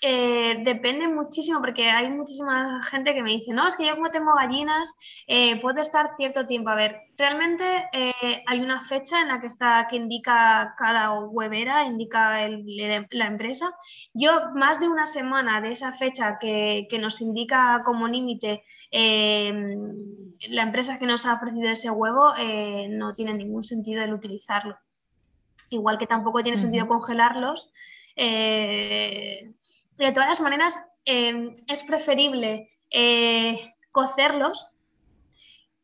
eh, depende muchísimo porque hay muchísima gente que me dice, no, es que yo como tengo gallinas, eh, puedo estar cierto tiempo. A ver, realmente eh, hay una fecha en la que está, que indica cada huevera, indica la empresa. Yo más de una semana de esa fecha que, que nos indica como límite la empresa que nos ha ofrecido ese huevo, no tiene ningún sentido el utilizarlo. Igual que tampoco tiene sentido congelarlos. De todas las maneras, em, es preferible eh, cocerlos.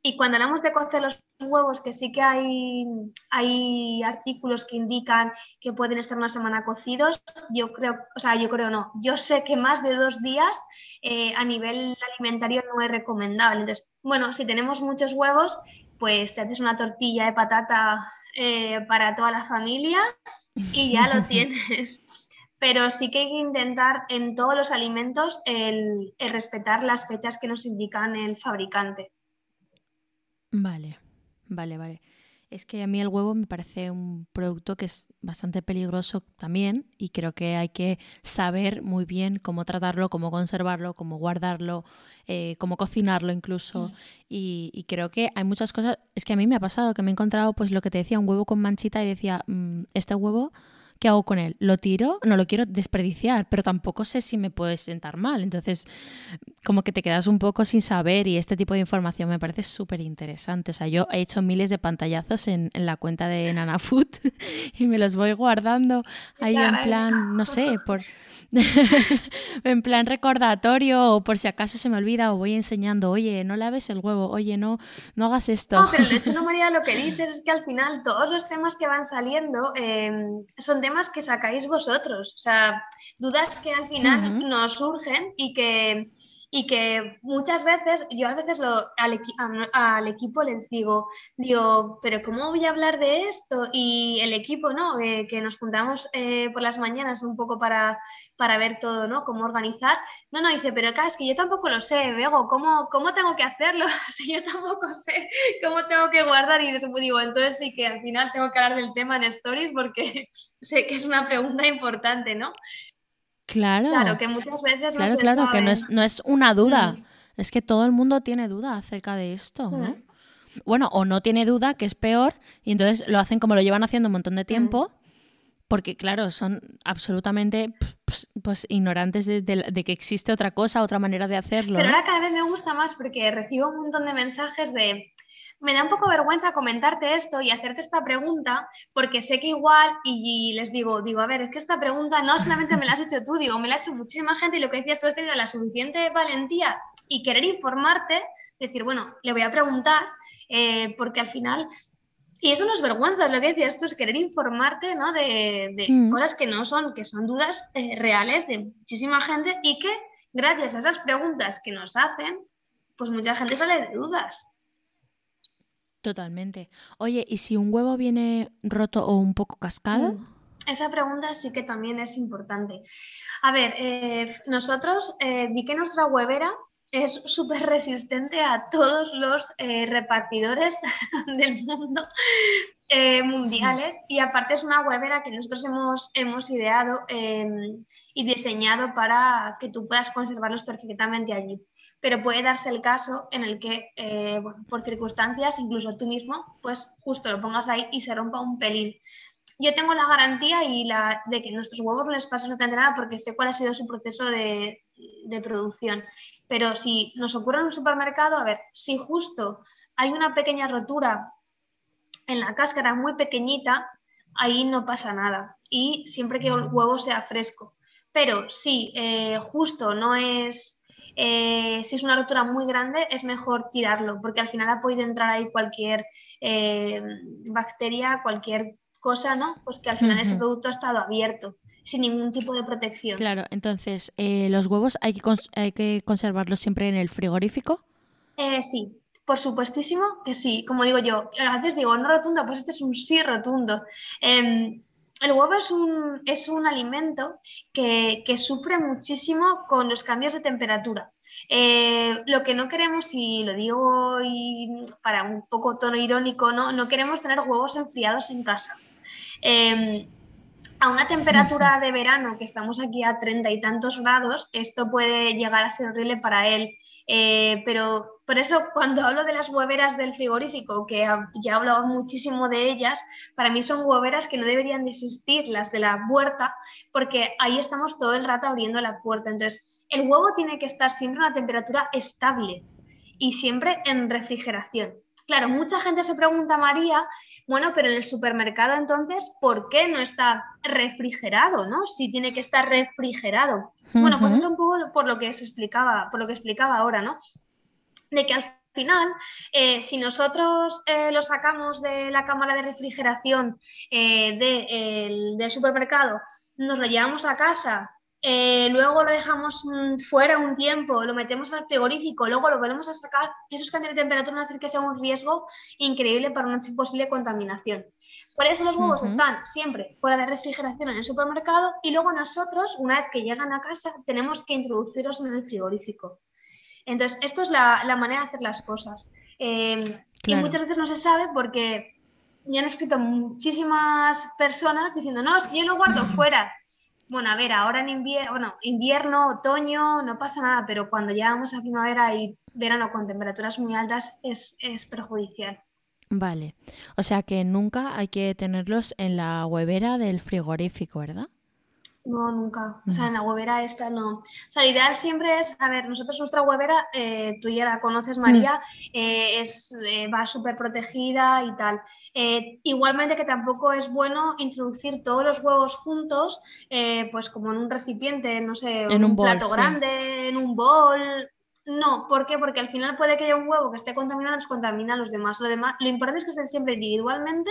Y cuando hablamos de cocer los huevos, que sí que hay, hay artículos que indican que pueden estar una semana cocidos, yo creo, o sea, yo creo no, yo sé que más de dos días eh, a nivel alimentario no es recomendable. Entonces, bueno, si tenemos muchos huevos, pues te haces una tortilla de patata eh, para toda la familia y ya lo (laughs) tienes pero sí que hay que intentar en todos los alimentos el, respetar las fechas que nos indican el fabricante. Vale, vale, vale. Es que a mí el huevo me parece un producto que es bastante peligroso también y creo que hay que saber muy bien cómo tratarlo, cómo conservarlo, cómo guardarlo, eh, cómo cocinarlo incluso. Mm. Y, creo que hay muchas cosas. Es que a mí me ha pasado que me he encontrado, pues lo que te decía, un huevo con manchita y decía, mm, este huevo ¿qué hago con él? ¿Lo tiro? No lo quiero desperdiciar, pero tampoco sé si me puede sentar mal. Entonces, como que te quedas un poco sin saber y este tipo de información me parece súper interesante. O sea, yo he hecho miles de pantallazos en, la cuenta de Nanafood (laughs) y me los voy guardando ahí en plan, no sé, por (laughs) en plan recordatorio o por si acaso se me olvida o voy enseñando, oye, no laves el huevo, oye, no, no hagas esto. No, pero el hecho, no, (laughs) María, lo que dices es que al final todos los temas que van saliendo em, son temas que sacáis vosotros, o sea, dudas que al final nos surgen y que y que muchas veces, yo a veces lo, al, equipo les digo, digo, pero ¿cómo voy a hablar de esto? Y el equipo, ¿no? Eh, que nos juntamos eh, por las mañanas un poco para, para ver todo, ¿no? Cómo organizar. No, no, dice, pero acá es que yo tampoco lo sé, Bego, ¿cómo, cómo tengo que hacerlo? (laughs) si yo tampoco sé cómo tengo que guardar y después digo, entonces sí que al final tengo que hablar del tema en Stories porque (laughs) sé que es una pregunta importante, ¿no? Claro. Claro, que muchas veces no Claro, que no es, no es una duda. Mm. Es que todo el mundo tiene duda acerca de esto, ¿no? Mm. Bueno, o no tiene duda, que es peor, y entonces lo hacen como lo llevan haciendo un montón de tiempo, mm. Porque claro, son absolutamente pues, pues ignorantes de, de, que existe otra cosa, otra manera de hacerlo. Pero ahora cada vez me gusta más porque recibo un montón de mensajes de me da un poco vergüenza comentarte esto y hacerte esta pregunta, porque sé que igual, y, les digo, digo, a ver, es que esta pregunta no solamente me la has hecho tú, digo, me la ha hecho muchísima gente y lo que decías, tú has tenido la suficiente valentía y querer informarte, decir, bueno, le voy a preguntar, eh, porque al final y eso no es vergüenza, lo que decías tú es querer informarte ¿no? de, mm. cosas que no son, que son dudas eh, reales de muchísima gente y que gracias a esas preguntas que nos hacen, pues mucha gente sale de dudas. Totalmente. Oye, ¿y si un huevo viene roto o un poco cascado? Mm, esa pregunta sí que también es importante. A ver, eh, nosotros eh, di que nuestra huevera es súper resistente a todos los eh, repartidores (laughs) del mundo mundiales y aparte es una huevera que nosotros hemos, hemos ideado em, y diseñado para que tú puedas conservarlos perfectamente allí pero puede darse el caso en el que, eh, por circunstancias, incluso tú mismo, pues justo lo pongas ahí y se rompa un pelín. Yo tengo la garantía y la, de que nuestros huevos no les pasa absolutamente nada porque sé cuál ha sido su proceso de, de producción. Pero si nos ocurre en un supermercado, a ver, si justo hay una pequeña rotura en la cáscara muy pequeñita, ahí no pasa nada. Y siempre que el huevo sea fresco. Pero si eh, justo no es eh, si es una rotura muy grande, es mejor tirarlo, porque al final ha podido entrar ahí cualquier eh, bacteria, cualquier cosa, ¿no? Pues que al final ese producto ha estado abierto sin ningún tipo de protección. Claro, entonces, eh, ¿los huevos hay que, hay que conservarlos siempre en el frigorífico? sí, por supuestísimo que sí. Como digo yo, a veces digo no rotundo, pues este es un sí rotundo. Em, el huevo es un, es un alimento que, sufre muchísimo con los cambios de temperatura. Eh, lo que no queremos, y lo digo y para un poco tono irónico, no, no queremos tener huevos enfriados en casa. Em, a una temperatura de verano, que estamos aquí a treinta y tantos grados, esto puede llegar a ser horrible para él. Eh, pero por eso cuando hablo de las hueveras del frigorífico, que ya he hablado muchísimo de ellas, para mí son hueveras que no deberían de existir, las de la puerta, porque ahí estamos todo el rato abriendo la puerta. Entonces, el huevo tiene que estar siempre a una temperatura estable y siempre en refrigeración. Claro, mucha gente se pregunta, María, bueno, pero en el supermercado entonces, ¿por qué no está refrigerado, no? Si tiene que estar refrigerado. Bueno, pues es un poco por lo que se explicaba, por lo que explicaba ahora, ¿no? De que al final, eh, si nosotros eh, lo sacamos de la cámara de refrigeración eh, del supermercado, nos lo llevamos a casa eh, luego lo dejamos mm, fuera un tiempo, lo metemos al frigorífico, luego lo volvemos a sacar, esos cambios de temperatura van a hacer que sea un riesgo increíble para una posible contaminación. Por eso los huevos están siempre fuera de refrigeración en el supermercado y luego nosotros, una vez que llegan a casa, tenemos que introducirlos en el frigorífico. Entonces, esto es la, manera de hacer las cosas. Eh, y muchas veces no se sabe porque me han escrito muchísimas personas diciendo, no, es que yo lo guardo fuera. Bueno, a ver, ahora en invierno, bueno, invierno, otoño, no pasa nada, pero cuando llegamos a primavera y verano con temperaturas muy altas es, es perjudicial. Vale, o sea que nunca hay que tenerlos en la huevera del frigorífico, ¿verdad? No, nunca. O sea, en la huevera esta no. O sea, lo ideal siempre es, a ver, nosotros nuestra huevera, eh, tú ya la conoces, María, eh, es, eh, va súper protegida y tal. igualmente que tampoco es bueno introducir todos los huevos juntos, pues como en un recipiente, no sé, en un, plato grande, en un bol. No, ¿por qué? Porque al final puede que haya un huevo que esté contaminado, nos contamina a los demás. Lo, demás, lo importante es que estén siempre individualmente,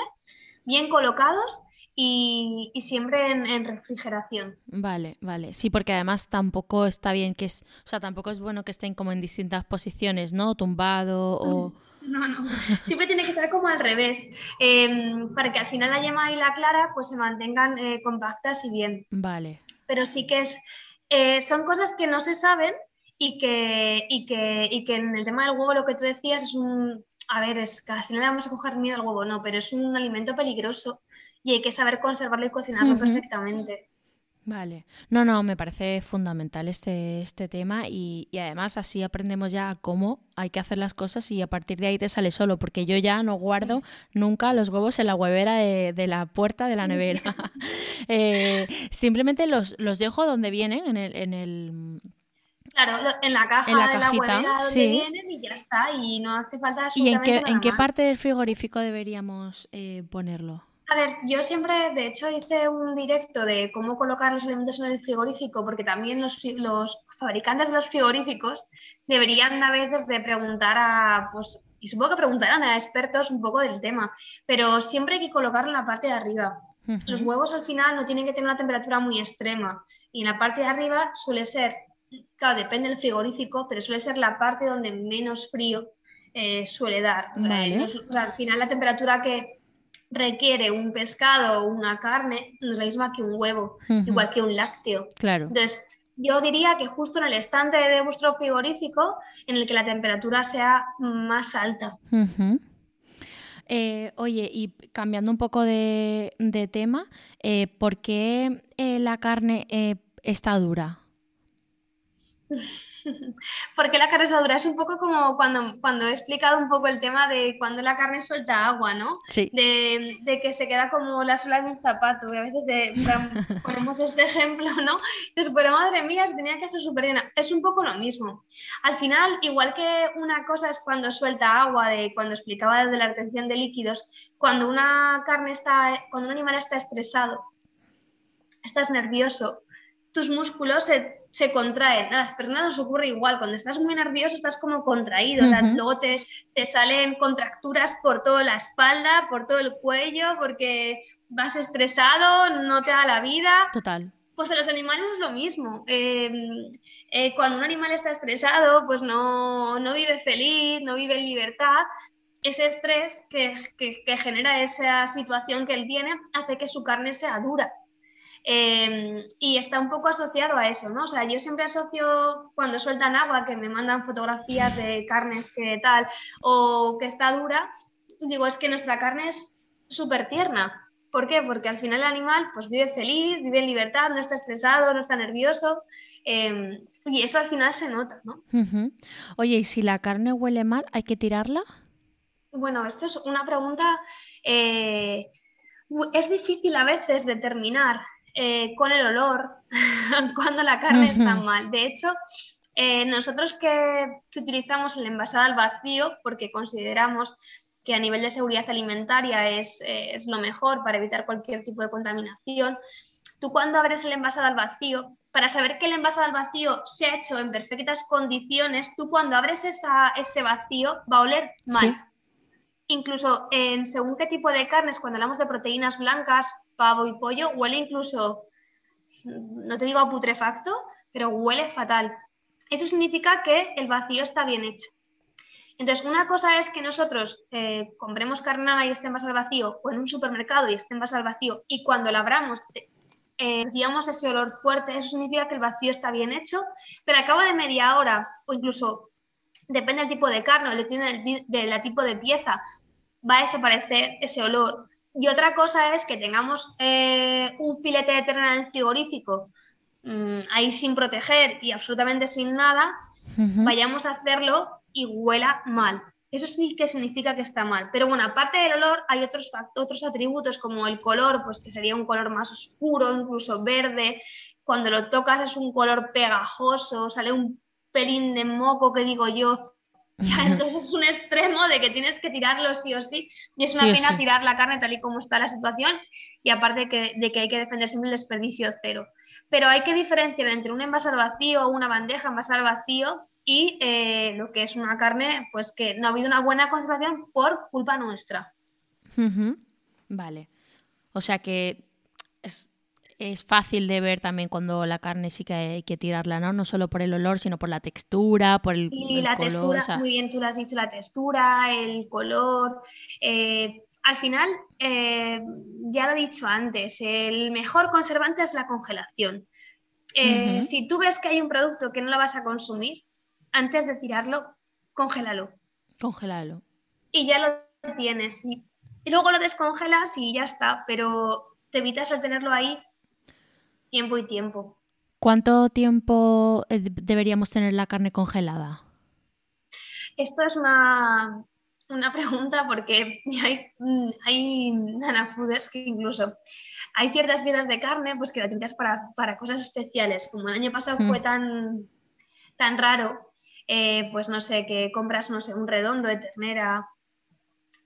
bien colocados y, siempre en, refrigeración. Vale, vale. Sí, porque además tampoco está bien que es, o sea, tampoco es bueno que estén como en distintas posiciones, ¿no? Tumbado o... (laughs) No, no. Siempre tiene que estar como al revés, em, para que al final la yema y la clara pues se mantengan eh, compactas y bien. Vale. Pero sí que es, eh, son cosas que no se saben y que, y que, y que en el tema del huevo lo que tú decías es un, a ver, es que al final vamos a coger miedo al huevo, no, pero es un alimento peligroso y hay que saber conservarlo y cocinarlo perfectamente. Vale. No, no, me parece fundamental este, este tema y, además así aprendemos ya cómo hay que hacer las cosas y a partir de ahí te sale solo, porque yo ya no guardo nunca los huevos en la huevera de, la puerta de la nevera. (laughs) (laughs) Eh, simplemente los, los dejo donde vienen, en el... En el Claro, en la caja de la huevera donde vienen y ya está, y no hace falta ¿Y en qué, en qué parte del frigorífico deberíamos eh, ponerlo? A ver, yo siempre, de hecho, hice un directo de cómo colocar los alimentos en el frigorífico, porque también los, fabricantes de los frigoríficos deberían a veces de preguntar a, pues, y supongo que preguntarán a expertos un poco del tema, pero siempre hay que colocarlo en la parte de arriba. Los huevos al final no tienen que tener una temperatura muy extrema y en la parte de arriba suele ser, claro, depende del frigorífico, pero suele ser la parte donde menos frío eh, suele dar. Eh, al final la temperatura que requiere un pescado o una carne no es la misma que un huevo, igual que un lácteo. Claro. Entonces, yo diría que justo en el estante de vuestro frigorífico, en el que la temperatura sea más alta. Eh, oye, y cambiando un poco de, tema, eh, ¿por qué eh, la carne está dura? (laughs) (laughs) Porque la carne dura es un poco como cuando, cuando he explicado un poco el tema de cuando la carne suelta agua, ¿no? Sí. De, de que se queda como la suela de un zapato. Y a veces de, (laughs) ponemos este ejemplo, ¿no? Entonces, pero madre mía, se tenía que ser súper llena. Es un poco lo mismo. Al final, igual que una cosa es cuando suelta agua, de cuando explicaba de la retención de líquidos, cuando una carne está, cuando un animal está estresado, estás nervioso, tus músculos se se contraen. A las personas nos ocurre igual, cuando estás muy nervioso estás como contraído, luego te, te, salen contracturas por toda la espalda, por todo el cuello, porque vas estresado, no te da la vida. Total. Pues en los animales es lo mismo. Em, eh, cuando un animal está estresado, pues no, no, vive feliz, no vive en libertad. Ese estrés que, que, que genera esa situación que él tiene hace que su carne sea dura. Em, y está un poco asociado a eso, ¿no? O sea, yo siempre asocio cuando sueltan agua, que me mandan fotografías de carnes que tal, o que está dura, digo, es que nuestra carne es súper tierna. ¿Por qué? Porque al final el animal pues vive feliz, vive en libertad, no está estresado, no está nervioso. Em, y eso al final se nota, ¿no? Oye, ¿y si la carne huele mal, hay que tirarla? Bueno, esto es una pregunta... Eh, es difícil a veces determinar eh, con el olor (laughs) cuando la carne está mal. De hecho, eh, nosotros que, utilizamos el envasado al vacío, porque consideramos que a nivel de seguridad alimentaria es, eh, es, lo mejor para evitar cualquier tipo de contaminación, tú cuando abres el envasado al vacío, para saber que el envasado al vacío se ha hecho en perfectas condiciones, tú cuando abres esa, ese vacío va a oler mal. Incluso en según qué tipo de carnes, cuando hablamos de proteínas blancas, pavo y pollo, huele incluso, no te digo putrefacto, pero huele fatal. Eso significa que el vacío está bien hecho. Entonces, una cosa es que nosotros eh, compremos carnada y esté en al vacío, o en un supermercado y esté en al vacío, y cuando la abramos eh, ese olor fuerte, eso significa que el vacío está bien hecho, pero a cabo de media hora, o incluso depende del tipo de carne o del tipo de pieza, va a desaparecer ese olor. Y otra cosa es que tengamos eh, un filete de ternera en el frigorífico mm, ahí sin proteger y absolutamente sin nada, vayamos a hacerlo y huela mal. Eso sí que significa que está mal. Pero bueno, aparte del olor, hay otros, otros atributos como el color, pues que sería un color más oscuro, incluso verde. Cuando lo tocas es un color pegajoso, sale un pelín de moco que digo yo. (laughs) Ya, entonces es un extremo de que tienes que tirarlo sí o sí. Y es una pena tirar la carne tal y como está la situación. Y aparte que, de que hay que defender siempre el desperdicio cero. Pero hay que diferenciar entre un envasado vacío o una bandeja envasada vacío y eh, lo que es una carne, pues que no ha habido una buena conservación por culpa nuestra. Vale. O sea que es, fácil de ver también cuando la carne sí que hay que tirarla, ¿no? No solo por el olor, sino por la textura, por el, sí, la textura, muy bien, tú lo has dicho, la textura, el color. Eh, al final, eh, ya lo he dicho antes, el mejor conservante es la congelación. Si tú ves que hay un producto que no lo vas a consumir, antes de tirarlo, congélalo. Congélalo. Y ya lo tienes. Y, luego lo descongelas y ya está, pero te evitas el tenerlo ahí tiempo y tiempo. ¿Cuánto tiempo eh, deberíamos tener la carne congelada? Esto es una, pregunta porque (laughs) hay, hay nanafooders que incluso hay ciertas vidas de carne pues que la utilizas para, para, cosas especiales. Como el año pasado fue mm. tan, tan raro, eh, pues no sé, que compras, no sé, un redondo de ternera,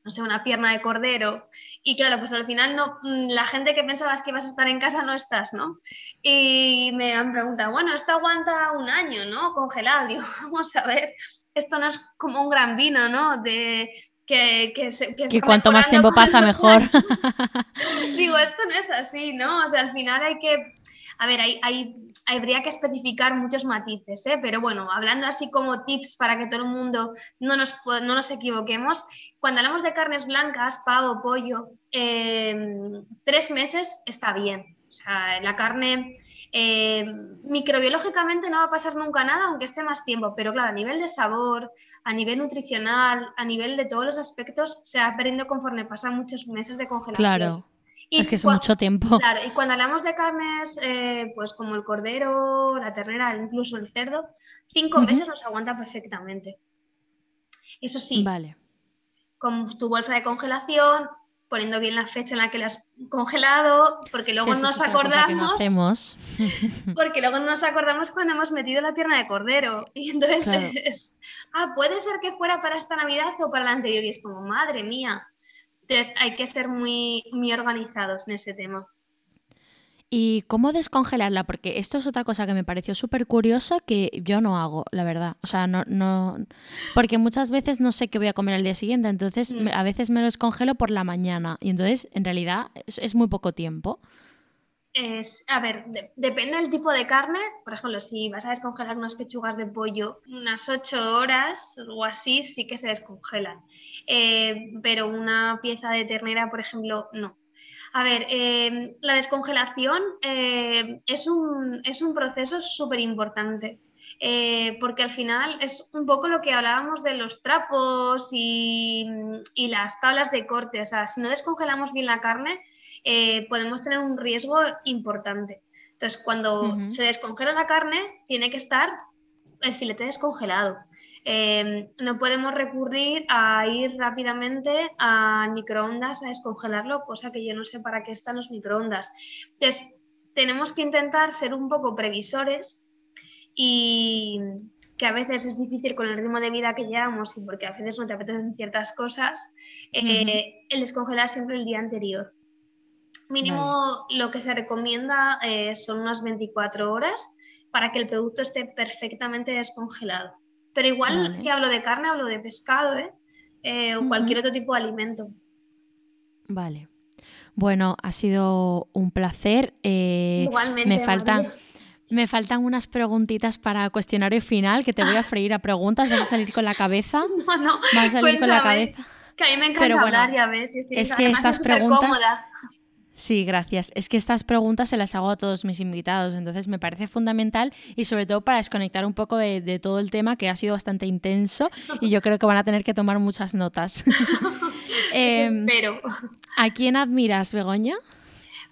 no sé, una pierna de cordero. Y claro, pues al final no, mm, la gente que pensabas que ibas a estar en casa no estás, ¿no? Y me han preguntado, bueno, esto aguanta un año, ¿no? Congelado. (laughs) Digo, vamos a ver, esto no es como un gran vino, ¿no? De, que, que, que, cuanto más tiempo pasa, mejor. (laughs) Digo, esto no es así, ¿no? O sea, al final hay que, a ver, hay, hay habría que especificar muchos matices, ¿eh? pero bueno, hablando así como tips para que todo el mundo no nos, no nos equivoquemos, cuando hablamos de carnes blancas, pavo, pollo, em, tres meses está bien. O sea, la carne em, microbiológicamente no va a pasar nunca nada, aunque esté más tiempo, pero claro, a nivel de sabor, a nivel nutricional, a nivel de todos los aspectos, se va perdiendo conforme pasan muchos meses de congelación. Claro es que es mucho tiempo. Claro, y cuando hablamos de carnes, eh, pues como el cordero, la ternera, incluso el cerdo, cinco meses nos aguanta perfectamente. Eso sí, vale. con tu bolsa de congelación, poniendo bien la fecha en la que la has congelado, porque luego nos acordamos. hacemos. (laughs) porque luego nos acordamos cuando hemos metido la pierna de cordero. Y entonces ah, puede ser que fuera para esta Navidad o para la anterior. Y es como, madre mía. Entonces hay que ser muy, muy organizados en ese tema. ¿Y cómo descongelarla? Porque esto es otra cosa que me pareció súper curiosa que yo no hago, la verdad. O sea, no, no. Porque muchas veces no sé qué voy a comer al día siguiente, entonces mm. a veces me lo descongelo por la mañana. Y entonces, en realidad, es, muy poco tiempo. Es, a ver, depende del tipo de carne. Por ejemplo, si vas a descongelar unas pechugas de pollo, unas 8 horas o así, sí que se descongelan. Eh, pero una pieza de ternera, por ejemplo, no. A ver, eh, la descongelación eh, es, un, es, un, proceso súper importante. porque al final es un poco lo que hablábamos de los trapos y, y, las tablas de corte. O sea, si no descongelamos bien la carne, podemos tener un riesgo importante. Entonces, cuando se descongela la carne, tiene que estar el filete descongelado. Em, no podemos recurrir a ir rápidamente a microondas a descongelarlo, cosa que yo no sé para qué están los microondas. Entonces, tenemos que intentar ser un poco previsores y que a veces es difícil con el ritmo de vida que llevamos y porque a veces no te apetecen ciertas cosas, eh, el descongelar siempre el día anterior. Mínimo lo que se recomienda eh, son unas 24 horas para que el producto esté perfectamente descongelado. Pero igual que hablo de carne, hablo de pescado, ¿eh? eh o cualquier otro tipo de alimento. Vale. Bueno, ha sido un placer. Eh, Igualmente. Me faltan, me faltan unas preguntitas para cuestionario final, que te voy a freír a preguntas. ¿Vas a salir con la cabeza? (laughs) No, no. Vas a salir con la cabeza. Que a mí me encanta hablar, ya ves. es que estas preguntas. Sí, gracias. Es que estas preguntas se las hago a todos mis invitados, entonces me parece fundamental y sobre todo para desconectar un poco de, todo el tema que ha sido bastante intenso y yo creo que van a tener que tomar muchas notas. (laughs) Em, espero. ¿A quién admiras, Begoña?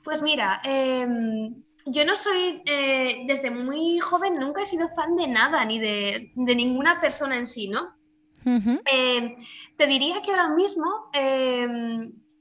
Pues mira, em, yo no soy, eh, desde muy joven, nunca he sido fan de nada, ni de, ninguna persona en sí, ¿no? Em, te diría que ahora mismo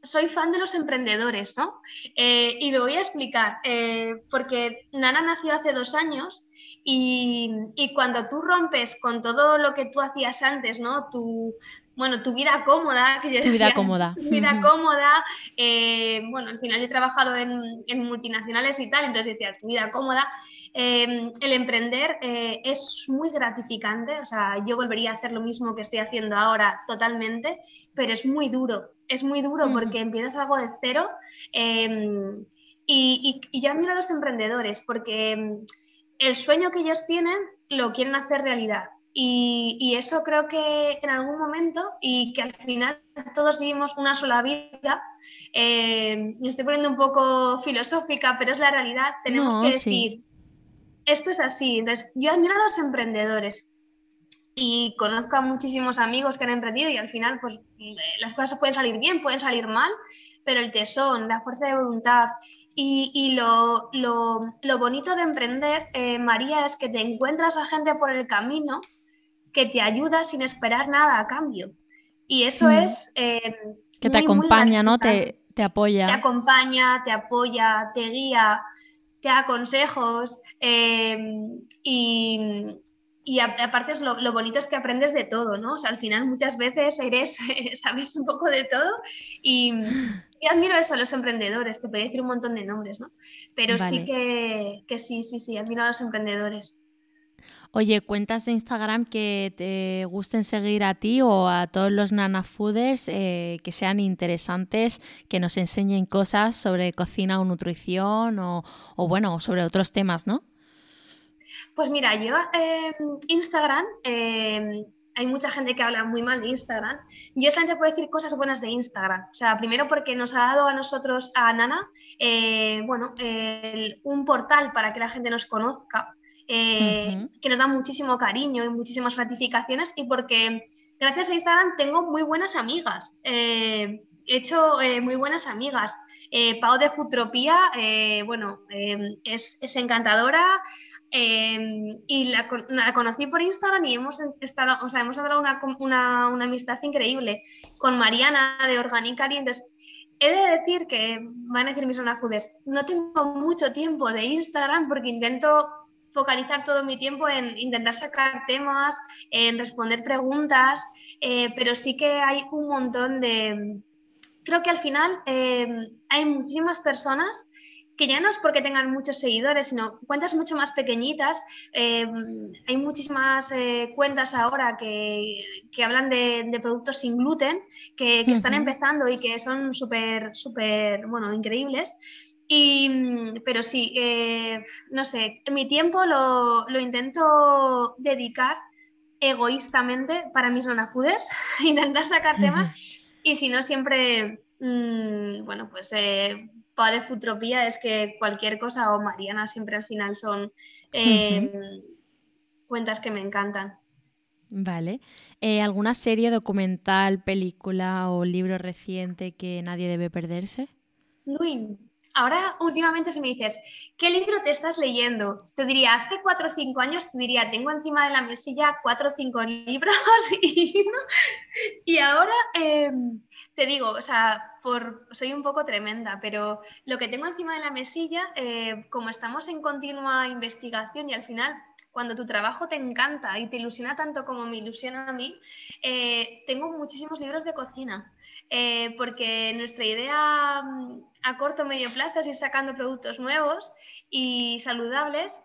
soy fan de los emprendedores, ¿no? Eh, y me voy a explicar, eh, porque Nana nació hace dos años y, cuando tú rompes con todo lo que tú hacías antes, ¿no? Tu, bueno, tu vida cómoda, que yo tu vida cómoda. Tu vida cómoda, eh, bueno, al final yo he trabajado en, en, multinacionales y tal, entonces decía, tu vida cómoda, el emprender es muy gratificante, o sea, yo volvería a hacer lo mismo que estoy haciendo ahora totalmente, pero es muy duro, es muy duro porque empiezas algo de cero em, y, y, yo admiro a los emprendedores porque em, el sueño que ellos tienen lo quieren hacer realidad. Y, eso creo que en algún momento, y que al final todos vivimos una sola vida, me estoy poniendo un poco filosófica, pero es la realidad, tenemos que decir, esto es así. Entonces, yo admiro a los emprendedores y conozco a muchísimos amigos que han emprendido y al final, pues las cosas pueden salir bien, pueden salir mal, pero el tesón, la fuerza de voluntad y, lo, bonito de emprender, eh, María, es que te encuentras a gente por el camino que te ayuda sin esperar nada a cambio. Y eso mm. es... Eh, que te acompaña, ¿no? Te, te apoya. Te acompaña, te apoya, te guía te da consejos em, y, aparte es lo, bonito es que aprendes de todo, ¿no? O sea, al final muchas veces eres, (laughs) sabes un poco de todo y, (laughs) admiro eso a los emprendedores, te podría decir un montón de nombres, ¿no? Pero sí que, que sí, sí, sí, admiro a los emprendedores. Oye, cuentas de Instagram que te gusten seguir a ti o a todos los nanafooders eh, que sean interesantes, que nos enseñen cosas sobre cocina o nutrición o, bueno, sobre otros temas, ¿no? Pues mira, yo en Instagram em, hay mucha gente que habla muy mal de Instagram. Yo solamente puedo decir cosas buenas de Instagram. O sea, primero porque nos ha dado a nosotros, a Nana, eh, bueno, un portal para que la gente nos conozca. Eh, que nos da muchísimo cariño y muchísimas gratificaciones y porque gracias a Instagram tengo muy buenas amigas. Eh, he hecho eh, muy buenas amigas. Pau de Futropía, bueno, es, es, encantadora. Y la, conocí por Instagram y hemos estado, o sea, hemos hablado una, una, una amistad increíble con Mariana de Organicari. Entonces, He de decir que van a decir mis zonafudes, no tengo mucho tiempo de Instagram porque intento focalizar todo mi tiempo en intentar sacar temas, en responder preguntas, eh, pero sí que hay un montón de... Creo que al final eh, hay muchísimas personas que ya no es porque tengan muchos seguidores, sino cuentas mucho más pequeñitas. Eh, hay muchísimas cuentas ahora que, hablan de, productos sin gluten, que, están empezando y que son súper, súper, bueno, increíbles. Y, pero sí, eh, no sé, mi tiempo lo, intento dedicar egoístamente para mis fooders, (laughs) intentar sacar temas (laughs) y si no siempre, mm, bueno, pues eh, de Futropía es que cualquier cosa o Mariana siempre al final son em, cuentas que me encantan. Vale. Eh, ¿Alguna serie, documental, película o libro reciente que nadie debe perderse? Luis, Ahora, últimamente, si me dices, ¿qué libro te estás leyendo? Te diría, hace cuatro o cinco años, te diría, tengo encima de la mesilla cuatro o cinco (laughs) libros y, ahora em, te digo, o sea, por, soy un poco tremenda, pero lo que tengo encima de la mesilla, eh, como estamos en continua investigación y al final cuando tu trabajo te encanta y te ilusiona tanto como me ilusiona a mí, eh, tengo muchísimos libros de cocina, eh, porque nuestra idea mm, a corto o medio plazo es ir sacando productos nuevos y saludables.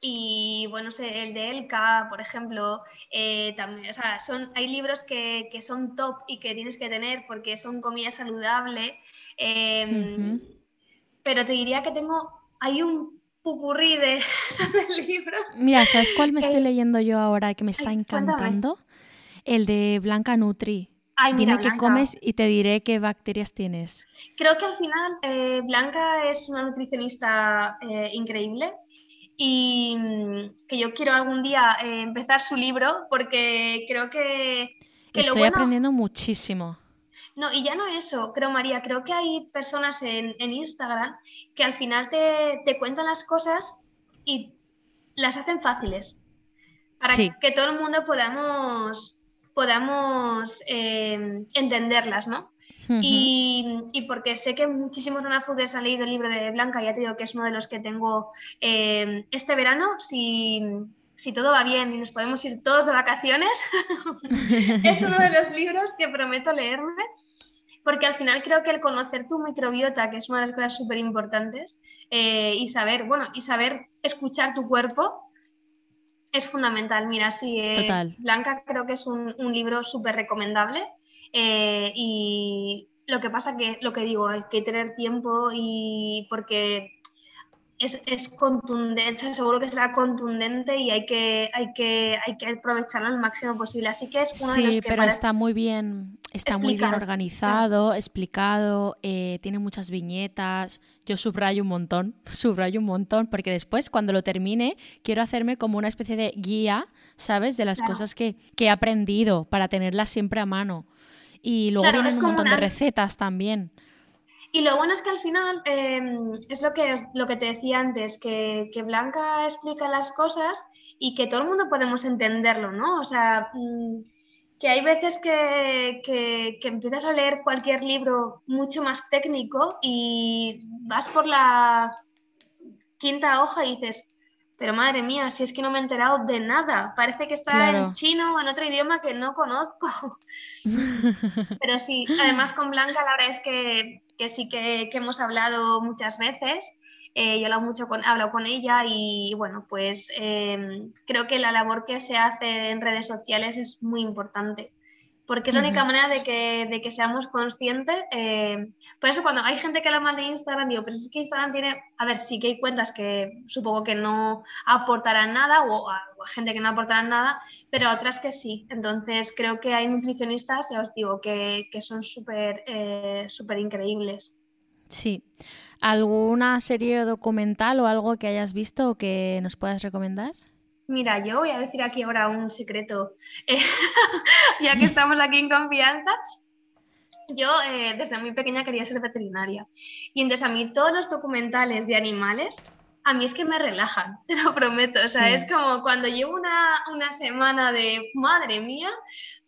Y bueno, sé, el de Elka, por ejemplo, eh, también, o sea, son, hay libros que, que, son top y que tienes que tener porque son comida saludable. Em, pero te diría que tengo, hay un pupurrí de, (laughs) libros. Mira, ¿sabes cuál me estoy leyendo yo ahora que me está encantando? El de Blanca Nutri. Ay, mira, Dime qué comes y te diré qué bacterias tienes. Creo que al final eh, Blanca es una nutricionista eh, increíble y mm, que yo quiero algún día eh, empezar su libro porque creo que... Estoy aprendiendo muchísimo. No, y ya no eso, creo María, creo que hay personas en, Instagram que al final te, te, cuentan las cosas y las hacen fáciles para que todo el mundo podamos, podamos eh, entenderlas, ¿no? y, porque sé que muchísimos Fooders han leído el libro de Blanca, ya te digo que es uno de los que tengo eh, este verano, si, si todo va bien y nos podemos ir todos de vacaciones, (laughs) es uno de los libros que prometo leerme, porque al final creo que el conocer tu microbiota, que es una de las cosas súper importantes, eh, y saber, bueno, y saber escuchar tu cuerpo, es fundamental. Mira, sí, eh, Blanca creo que es un, un libro súper recomendable. Eh, y lo que pasa que, lo que digo, hay que tener tiempo y porque es, es, contundente, seguro que será contundente y hay que, hay que, hay que aprovecharlo al máximo posible. Así que es uno sí, de los que pero está muy bien, está muy bien organizado, explicado, eh, tiene muchas viñetas. Yo subrayo un montón, (laughs) subrayo un montón, porque después cuando lo termine quiero hacerme como una especie de guía, ¿sabes? De las cosas que, que, he aprendido para tenerlas siempre a mano. Y luego vienen un montón de recetas también. Y lo bueno es que al final em, es lo que, lo que te decía antes, que, Blanca explica las cosas y que todo el mundo podemos entenderlo, ¿no? O sea, mm, que hay veces que, que, empiezas a leer cualquier libro mucho más técnico y vas por la quinta hoja y dices, pero madre mía, si es que no me he enterado de nada, parece que está en chino o en otro idioma que no conozco. (laughs) pero sí, además con Blanca la verdad es que que sí que, hemos hablado muchas veces. Eh, yo he hablado mucho con, hablo con ella y bueno, pues em, creo que la labor que se hace en redes sociales es muy importante porque es la única manera de que, de que seamos conscientes. Eh, por eso cuando hay gente que habla mal de Instagram, digo, pero es que Instagram tiene, a ver, sí que hay cuentas que supongo que no aportarán nada o a, gente que no aportarán nada, pero otras que sí. Entonces creo que hay nutricionistas, ya os digo, que, que son súper eh, súper increíbles. Sí. ¿Alguna serie documental o algo que hayas visto o que nos puedas recomendar? Mira, yo voy a decir aquí ahora un secreto, eh, (laughs) ya que estamos aquí en confianza. Yo eh, desde muy pequeña quería ser veterinaria y entonces a mí todos los documentales de animales, a mí es que me relajan, (laughs) te lo prometo. O sea, es como cuando llevo una, una, semana de, madre mía,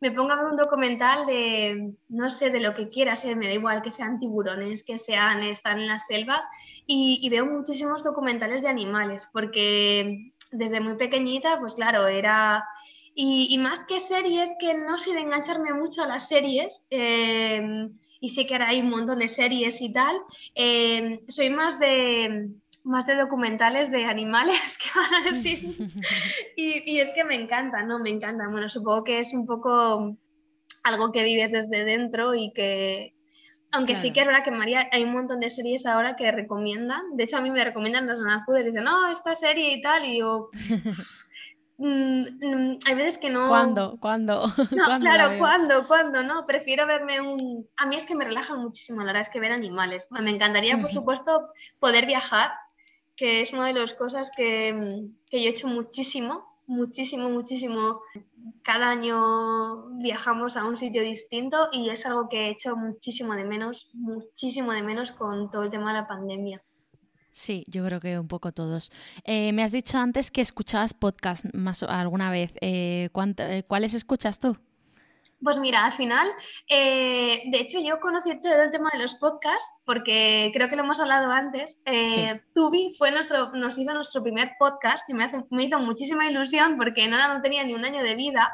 me pongo a ver un documental de, no sé, de lo que quiera ser, me da igual que sean tiburones, que sean, están en la selva, y, y veo muchísimos documentales de animales, porque desde muy pequeñita, pues claro, era... Y, más que series, que no sé de engancharme mucho a las series, em, y sé que ahora hay un montón de series y tal, em, soy más de, más de documentales de animales, (laughs) que van a decir. y, y, es que me encanta, ¿no? Me encanta. Bueno, supongo que es un poco algo que vives desde dentro y que, aunque sí que es verdad que María, hay un montón de series ahora que recomiendan. De hecho, a mí me recomiendan las y Dicen, no, esta serie y tal. Y yo. (laughs) Mm, mm, hay veces que no. ¿Cuándo? ¿Cuándo? (laughs) No, claro, ¿cuándo? ¿Cuándo? No, prefiero verme un. A mí es que me relaja muchísimo, la verdad es que ver animales. Me encantaría, por supuesto, poder viajar, que es una de las cosas que, que yo he hecho muchísimo muchísimo, muchísimo. Cada año viajamos a un sitio distinto y es algo que he hecho muchísimo de menos, muchísimo de menos con todo el tema de la pandemia. Sí, yo creo que un poco todos. Eh, me has dicho antes que escuchabas podcast más alguna vez. Eh, eh ¿Cuáles escuchas tú? Pues mira, al final, eh, de hecho yo conocí todo el tema de los podcasts porque creo que lo hemos hablado antes. Eh, Zubi fue nuestro, nos hizo nuestro primer podcast y me, me hizo muchísima ilusión porque nada, no tenía ni un año de vida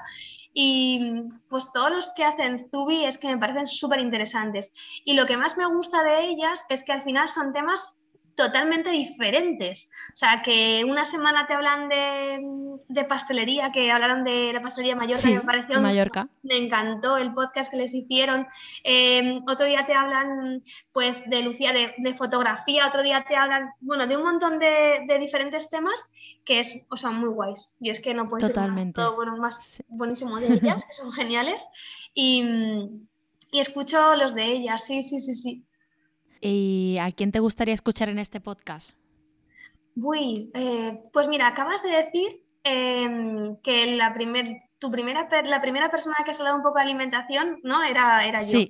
y pues todos los que hacen Zubi es que me parecen súper interesantes. Y lo que más me gusta de ellas es que al final son temas totalmente diferentes. O sea, que una semana te hablan de, pastelería, que hablaron de la pastelería Mallorca, me pareció. Mallorca. Me encantó el podcast que les hicieron. Em, otro día te hablan, pues, de Lucía, de, fotografía. Otro día te hablan, bueno, de un montón de, diferentes temas que es, o sea, muy guays. Yo es que no puedo Totalmente. todo bueno, más buenísimo de (laughs) ellas, que son geniales. Y, y escucho los de ellas, sí, sí, sí, sí. ¿Y a quién te gustaría escuchar en este podcast? Uy, eh, pues mira, acabas de decir em, que la primer, tu primera, la primera persona que se ha dado un poco de alimentación, ¿no? Era, era yo.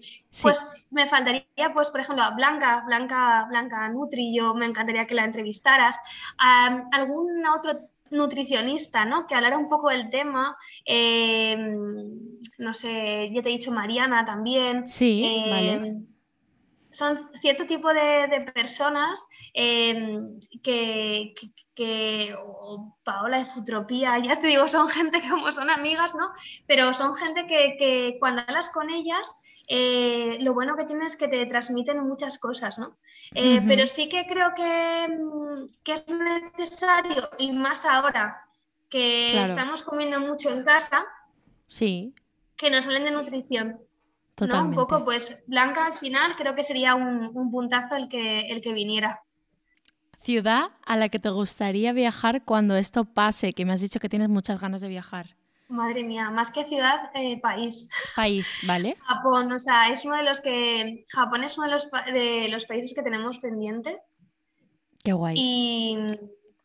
Pues me faltaría, pues, por ejemplo, a Blanca, Blanca, Blanca Nutri, yo me encantaría que la entrevistaras. algún otro nutricionista, ¿no? Que hablara un poco del tema. Em, no sé, ya te he dicho Mariana también. Sí, vale. Son cierto tipo de, personas em, que, que, o Paola de Futropía, ya te digo, son gente que como son amigas, ¿no? Pero son gente que, que cuando hablas con ellas eh, lo bueno que tiene es que te transmiten muchas cosas, ¿no? Eh, pero sí que creo mm, que, es necesario, y más ahora que estamos comiendo mucho en casa, sí. que nos hablen de nutrición. ¿No? Un poco, pues Blanca al final creo que sería un, un puntazo el que, el que viniera. Ciudad a la que te gustaría viajar cuando esto pase, que me has dicho que tienes muchas ganas de viajar. Madre mía, más que ciudad, eh, país. País, ¿vale? (laughs) Japón, o sea, es uno de los que. Japón es uno de los, de los países que tenemos pendiente. Qué guay. Y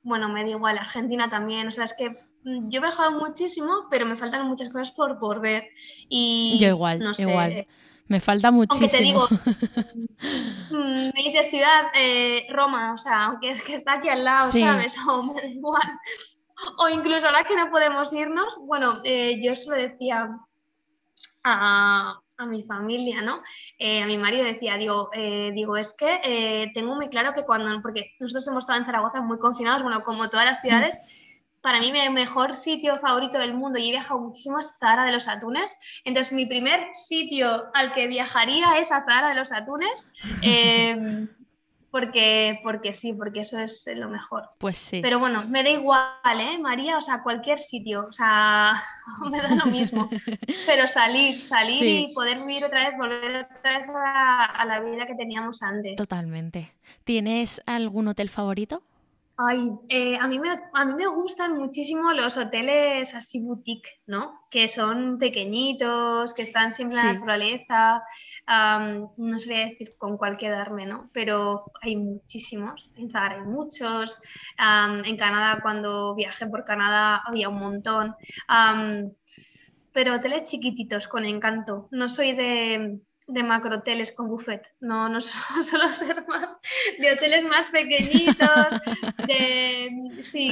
bueno, me da igual, Argentina también. O sea, es que yo he viajado muchísimo, pero me faltan muchas cosas por, por ver. Y yo igual, no sé, igual. Me falta muchísimo. Aunque te digo, (laughs) mm, me dices ciudad, eh, Roma, o sea, aunque es que está aquí al lado, ¿sabes? (laughs) O me da igual. O incluso ahora que no podemos irnos, bueno, eh, yo se lo decía a, mi familia, ¿no? Eh, a mi marido decía, digo, eh, digo es que tengo muy claro que cuando, porque nosotros hemos estado en Zaragoza muy confinados, bueno, como todas las ciudades, para mí mi mejor sitio favorito del mundo y he viajado muchísimo es Zara de los Atunes. Entonces mi primer sitio al que viajaría es a Zara de los Atunes. (laughs) porque, porque sí, porque eso es lo mejor. Pues sí. Pero bueno, me da igual, ¿eh, María? O sea, cualquier sitio, o sea, (laughs) me da lo mismo. Pero salir, salir y poder vivir otra vez, volver otra vez a, la vida que teníamos antes. Totalmente. ¿Tienes algún hotel favorito? Ay, eh, a, mí me, a mí me gustan muchísimo los hoteles así boutique, ¿no? Que son pequeñitos, que están siempre en la naturaleza. no sabría decir con cuál quedarme, ¿no? Pero hay muchísimos. En Zara hay muchos. en Canadá, cuando viajé por Canadá, había un montón. pero hoteles chiquititos, con encanto. No soy de de macrohoteles con buffet. No, no (laughs) solo ser más de hoteles más pequeñitos, de, sí,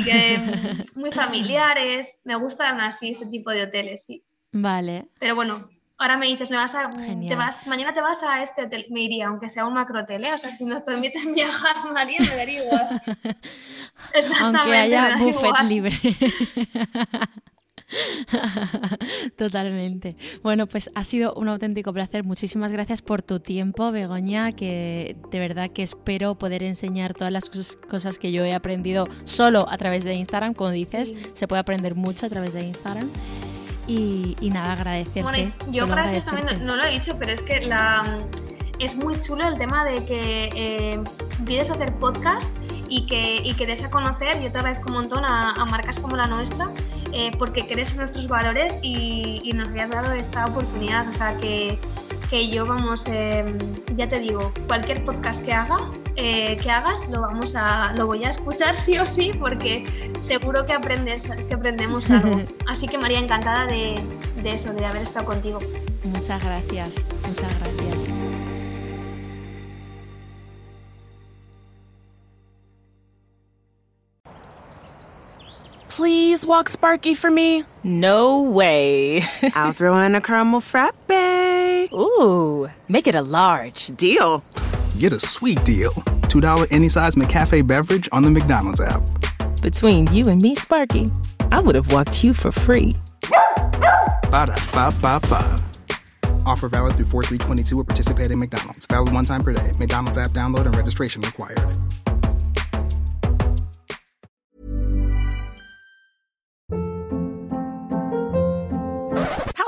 muy familiares. Me gustan así ese tipo de hoteles, sí. Vale. Pero bueno, ahora me dices, me vas a, te vas, mañana te vas a este hotel, me iría, aunque sea un macrohotel, ¿eh? o sea, si nos permiten (laughs) viajar, María, me daría igual. (laughs) Exactamente, aunque haya buffet libre. (laughs) Totalmente. Bueno, pues ha sido un auténtico placer. Muchísimas gracias por tu tiempo, Begoña, que de verdad que espero poder enseñar todas las cosas, que yo he aprendido solo a través de Instagram. Como dices, se puede aprender mucho a través de Instagram. Y, nada, agradecerte. Bueno, yo gracias también, no, lo he dicho, pero es que la, es muy chulo el tema de que eh, vienes a hacer podcast y que, y que des a conocer, yo te agradezco un montón a, a marcas como la nuestra eh, porque crees en nuestros valores y, nos habías dado esta oportunidad. O sea, que, yo, vamos, em, ya te digo, cualquier podcast que haga, eh, que hagas, lo, vamos a, lo voy a escuchar sí o sí, porque seguro que, aprendes, que aprendemos (laughs) algo. Así que María, encantada de, de eso, de haber estado contigo. Muchas gracias, muchas gracias. Please walk Sparky for me? No way. (laughs) I'll throw in a caramel frappe. Ooh, make it a large. Deal. Get a sweet deal. $2 any size McCafe beverage on the McDonald's app. Between you and me, Sparky, I would have walked you for free. Ba da ba ba ba. Offer valid through 4322 at participating McDonald's. Valid one time per day. McDonald's app download and registration required.